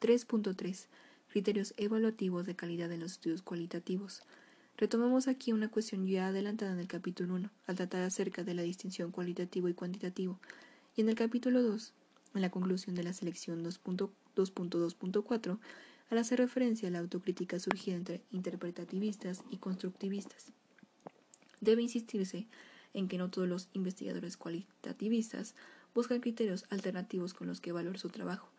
3.3. Criterios evaluativos de calidad en los estudios cualitativos. Retomamos aquí una cuestión ya adelantada en el capítulo 1, al tratar acerca de la distinción cualitativo y cuantitativo, y en el capítulo 2, en la conclusión de la selección 2.2.4, al hacer referencia a la autocrítica surgida entre interpretativistas y constructivistas. Debe insistirse en que no todos los investigadores cualitativistas buscan criterios alternativos con los que evaluar su trabajo,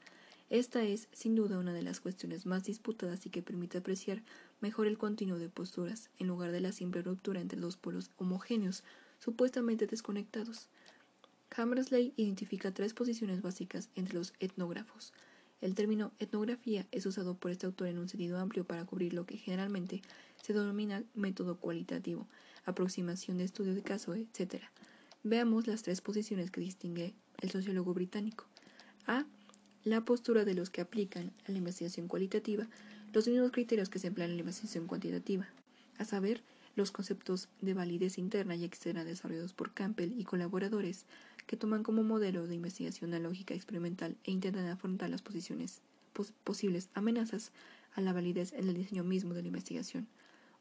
esta es, sin duda, una de las cuestiones más disputadas y que permite apreciar mejor el continuo de posturas, en lugar de la simple ruptura entre dos polos homogéneos, supuestamente desconectados. Hammersley identifica tres posiciones básicas entre los etnógrafos. El término etnografía es usado por este autor en un sentido amplio para cubrir lo que generalmente se denomina método cualitativo, aproximación de estudio de caso, etc. Veamos las tres posiciones que distingue el sociólogo británico. A la postura de los que aplican a la investigación cualitativa los mismos criterios que se emplean en la investigación cuantitativa, a saber, los conceptos de validez interna y externa desarrollados por Campbell y colaboradores, que toman como modelo de investigación la lógica experimental e intentan afrontar las posibles amenazas a la validez en el diseño mismo de la investigación,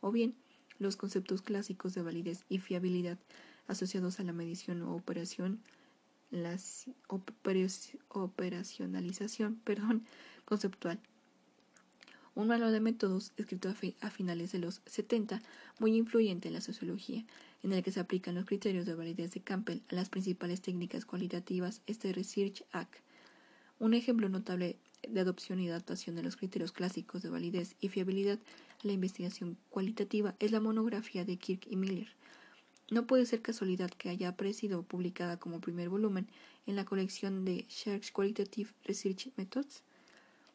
o bien los conceptos clásicos de validez y fiabilidad asociados a la medición o operación la operacionalización perdón, conceptual. Un manual de métodos escrito a, finales de los 70, muy influyente en la sociología, en el que se aplican los criterios de validez de Campbell a las principales técnicas cualitativas, este Research Act. Un ejemplo notable de adopción y adaptación de los criterios clásicos de validez y fiabilidad a la investigación cualitativa es la monografía de Kirk y Miller. No puede ser casualidad que haya aparecido publicada como primer volumen en la colección de Sharks Qualitative Research Methods.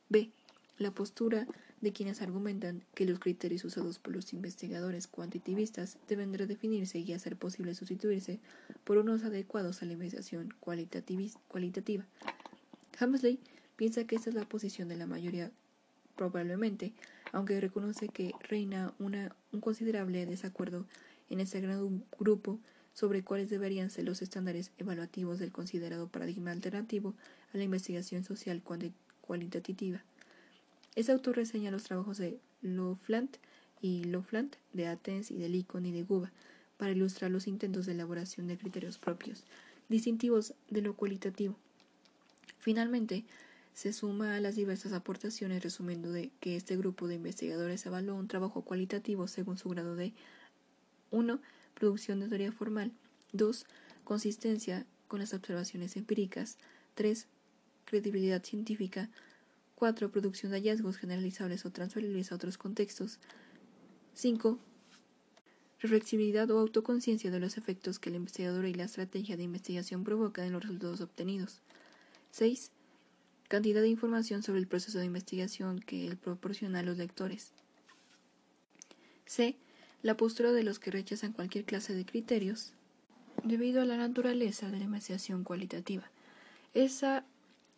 B. La postura de quienes argumentan que los criterios usados por los investigadores cuantitivistas deben redefinirse y hacer posible sustituirse por unos adecuados a la investigación cualitativa. Hamsley piensa que esta es la posición de la mayoría, probablemente, aunque reconoce que reina un considerable desacuerdo en ese gran grupo sobre cuáles deberían ser los estándares evaluativos del considerado paradigma alternativo a la investigación social cualitativa. Este autor reseña los trabajos de Loflant y Loflant, de Athens y de Licon y de Guba, para ilustrar los intentos de elaboración de criterios propios, distintivos de lo cualitativo. Finalmente, se suma a las diversas aportaciones resumiendo de que este grupo de investigadores evaluó un trabajo cualitativo según su grado de 1. Producción de teoría formal. 2. Consistencia con las observaciones empíricas. 3. Credibilidad científica. 4. Producción de hallazgos generalizables o transferibles a otros contextos. 5. Reflexibilidad o autoconciencia de los efectos que el investigador y la estrategia de investigación provocan en los resultados obtenidos. 6. Cantidad de información sobre el proceso de investigación que él proporciona a los lectores. C la postura de los que rechazan cualquier clase de criterios debido a la naturaleza de la investigación cualitativa. Esa,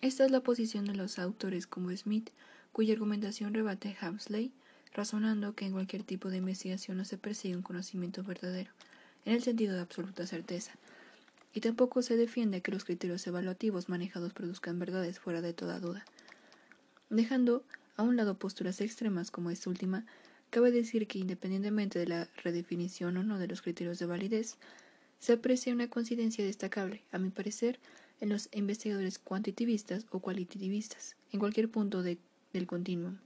esta es la posición de los autores como Smith, cuya argumentación rebate Hamsley, razonando que en cualquier tipo de investigación no se persigue un conocimiento verdadero, en el sentido de absoluta certeza, y tampoco se defiende que los criterios evaluativos manejados produzcan verdades fuera de toda duda. Dejando a un lado posturas extremas como esta última, Cabe decir que independientemente de la redefinición o no de los criterios de validez, se aprecia una coincidencia destacable, a mi parecer, en los investigadores cuantitivistas o cualitativistas, en cualquier punto del continuum.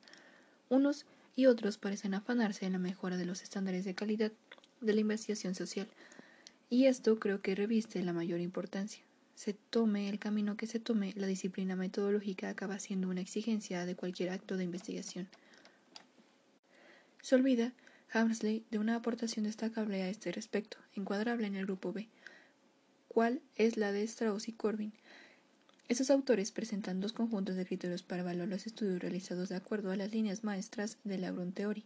Unos y otros parecen afanarse en la mejora de los estándares de calidad de la investigación social, y esto creo que reviste la mayor importancia. Se tome el camino que se tome, la disciplina metodológica acaba siendo una exigencia de cualquier acto de investigación. Se olvida Hamsley de una aportación destacable a este respecto, encuadrable en el grupo B, cuál es la de Strauss y Corbin. Estos autores presentan dos conjuntos de criterios para evaluar los estudios realizados de acuerdo a las líneas maestras de la Ground Theory.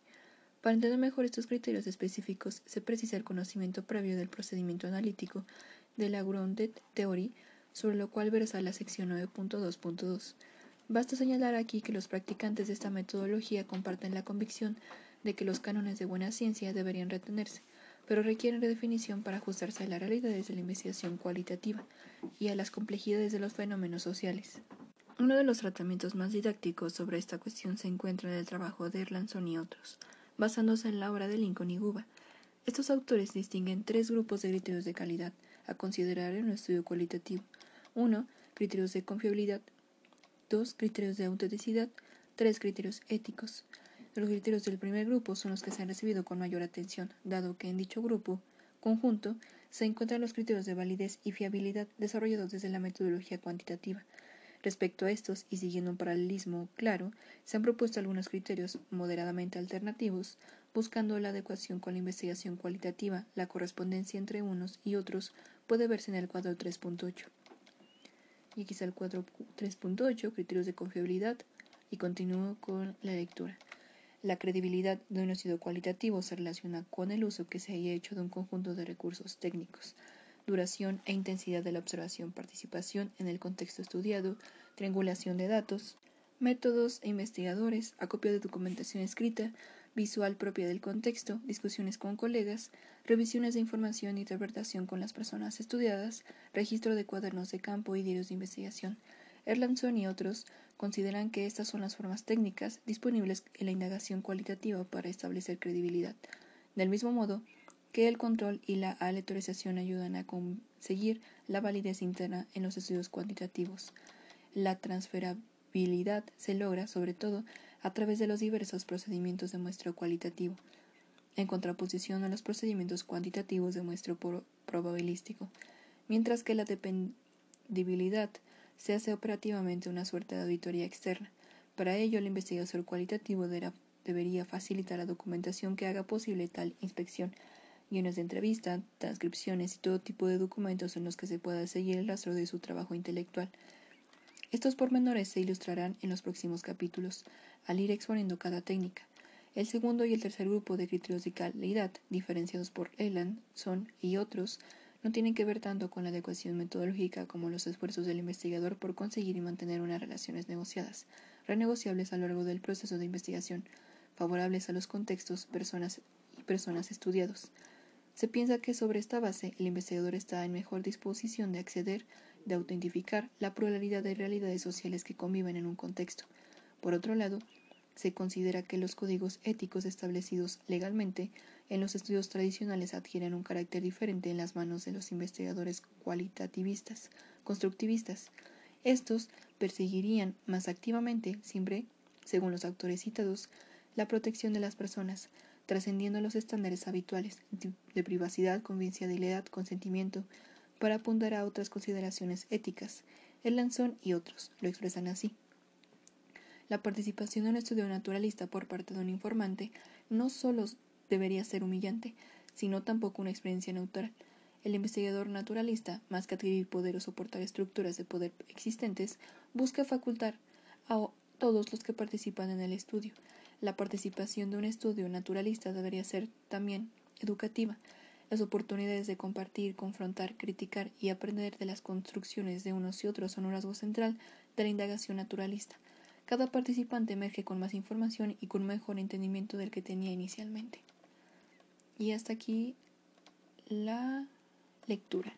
Para entender mejor estos criterios específicos, se precisa el conocimiento previo del procedimiento analítico de la Grounded Theory, sobre lo cual versa la sección 9.2.2. Basta señalar aquí que los practicantes de esta metodología comparten la convicción de que los cánones de buena ciencia deberían retenerse, pero requieren redefinición para ajustarse a las realidades de la investigación cualitativa y a las complejidades de los fenómenos sociales. Uno de los tratamientos más didácticos sobre esta cuestión se encuentra en el trabajo de Erlandson y otros, basándose en la obra de Lincoln y Guba. Estos autores distinguen tres grupos de criterios de calidad a considerar en un estudio cualitativo. Uno, criterios de confiabilidad. Dos, criterios de autenticidad. Tres, criterios éticos. Los criterios del primer grupo son los que se han recibido con mayor atención, dado que en dicho grupo conjunto se encuentran los criterios de validez y fiabilidad desarrollados desde la metodología cuantitativa. Respecto a estos, y siguiendo un paralelismo claro, se han propuesto algunos criterios moderadamente alternativos, buscando la adecuación con la investigación cualitativa. La correspondencia entre unos y otros puede verse en el cuadro 3.8. Y quizá el cuadro 3.8, criterios de confiabilidad, y continúo con la lectura. La credibilidad de un estudio cualitativo se relaciona con el uso que se haya hecho de un conjunto de recursos técnicos, duración e intensidad de la observación, participación en el contexto estudiado, triangulación de datos, métodos e investigadores, acopio de documentación escrita, visual propia del contexto, discusiones con colegas, revisiones de información e interpretación con las personas estudiadas, registro de cuadernos de campo y diarios de investigación. Erlandson y otros consideran que estas son las formas técnicas disponibles en la indagación cualitativa para establecer credibilidad, del mismo modo que el control y la aleatorización ayudan a conseguir la validez interna en los estudios cuantitativos. La transferabilidad se logra, sobre todo, a través de los diversos procedimientos de muestreo cualitativo, en contraposición a los procedimientos cuantitativos de muestreo probabilístico, mientras que la dependibilidad se hace operativamente una suerte de auditoría externa. Para ello, el investigador cualitativo debería facilitar la documentación que haga posible tal inspección, guiones de entrevista, transcripciones y todo tipo de documentos en los que se pueda seguir el rastro de su trabajo intelectual. Estos pormenores se ilustrarán en los próximos capítulos, al ir exponiendo cada técnica. El segundo y el tercer grupo de criterios de calidad, diferenciados por Elan, Son y otros, no tienen que ver tanto con la adecuación metodológica como los esfuerzos del investigador por conseguir y mantener unas relaciones negociadas, renegociables a lo largo del proceso de investigación, favorables a los contextos, personas y personas estudiados. Se piensa que sobre esta base el investigador está en mejor disposición de acceder, de autentificar la pluralidad de realidades sociales que conviven en un contexto. Por otro lado, se considera que los códigos éticos establecidos legalmente en los estudios tradicionales adquieren un carácter diferente en las manos de los investigadores cualitativistas, constructivistas. Estos perseguirían más activamente, siempre, según los autores citados, la protección de las personas, trascendiendo los estándares habituales de privacidad, confidencialidad, consentimiento, para apuntar a otras consideraciones éticas. El Lanzón y otros lo expresan así. La participación en un estudio naturalista por parte de un informante no solo debería ser humillante, sino tampoco una experiencia neutral. El investigador naturalista, más que adquirir poder o soportar estructuras de poder existentes, busca facultar a todos los que participan en el estudio la participación de un estudio naturalista debería ser también educativa. Las oportunidades de compartir, confrontar, criticar y aprender de las construcciones de unos y otros son un rasgo central de la indagación naturalista. Cada participante emerge con más información y con mejor entendimiento del que tenía inicialmente. Y hasta aquí la lectura.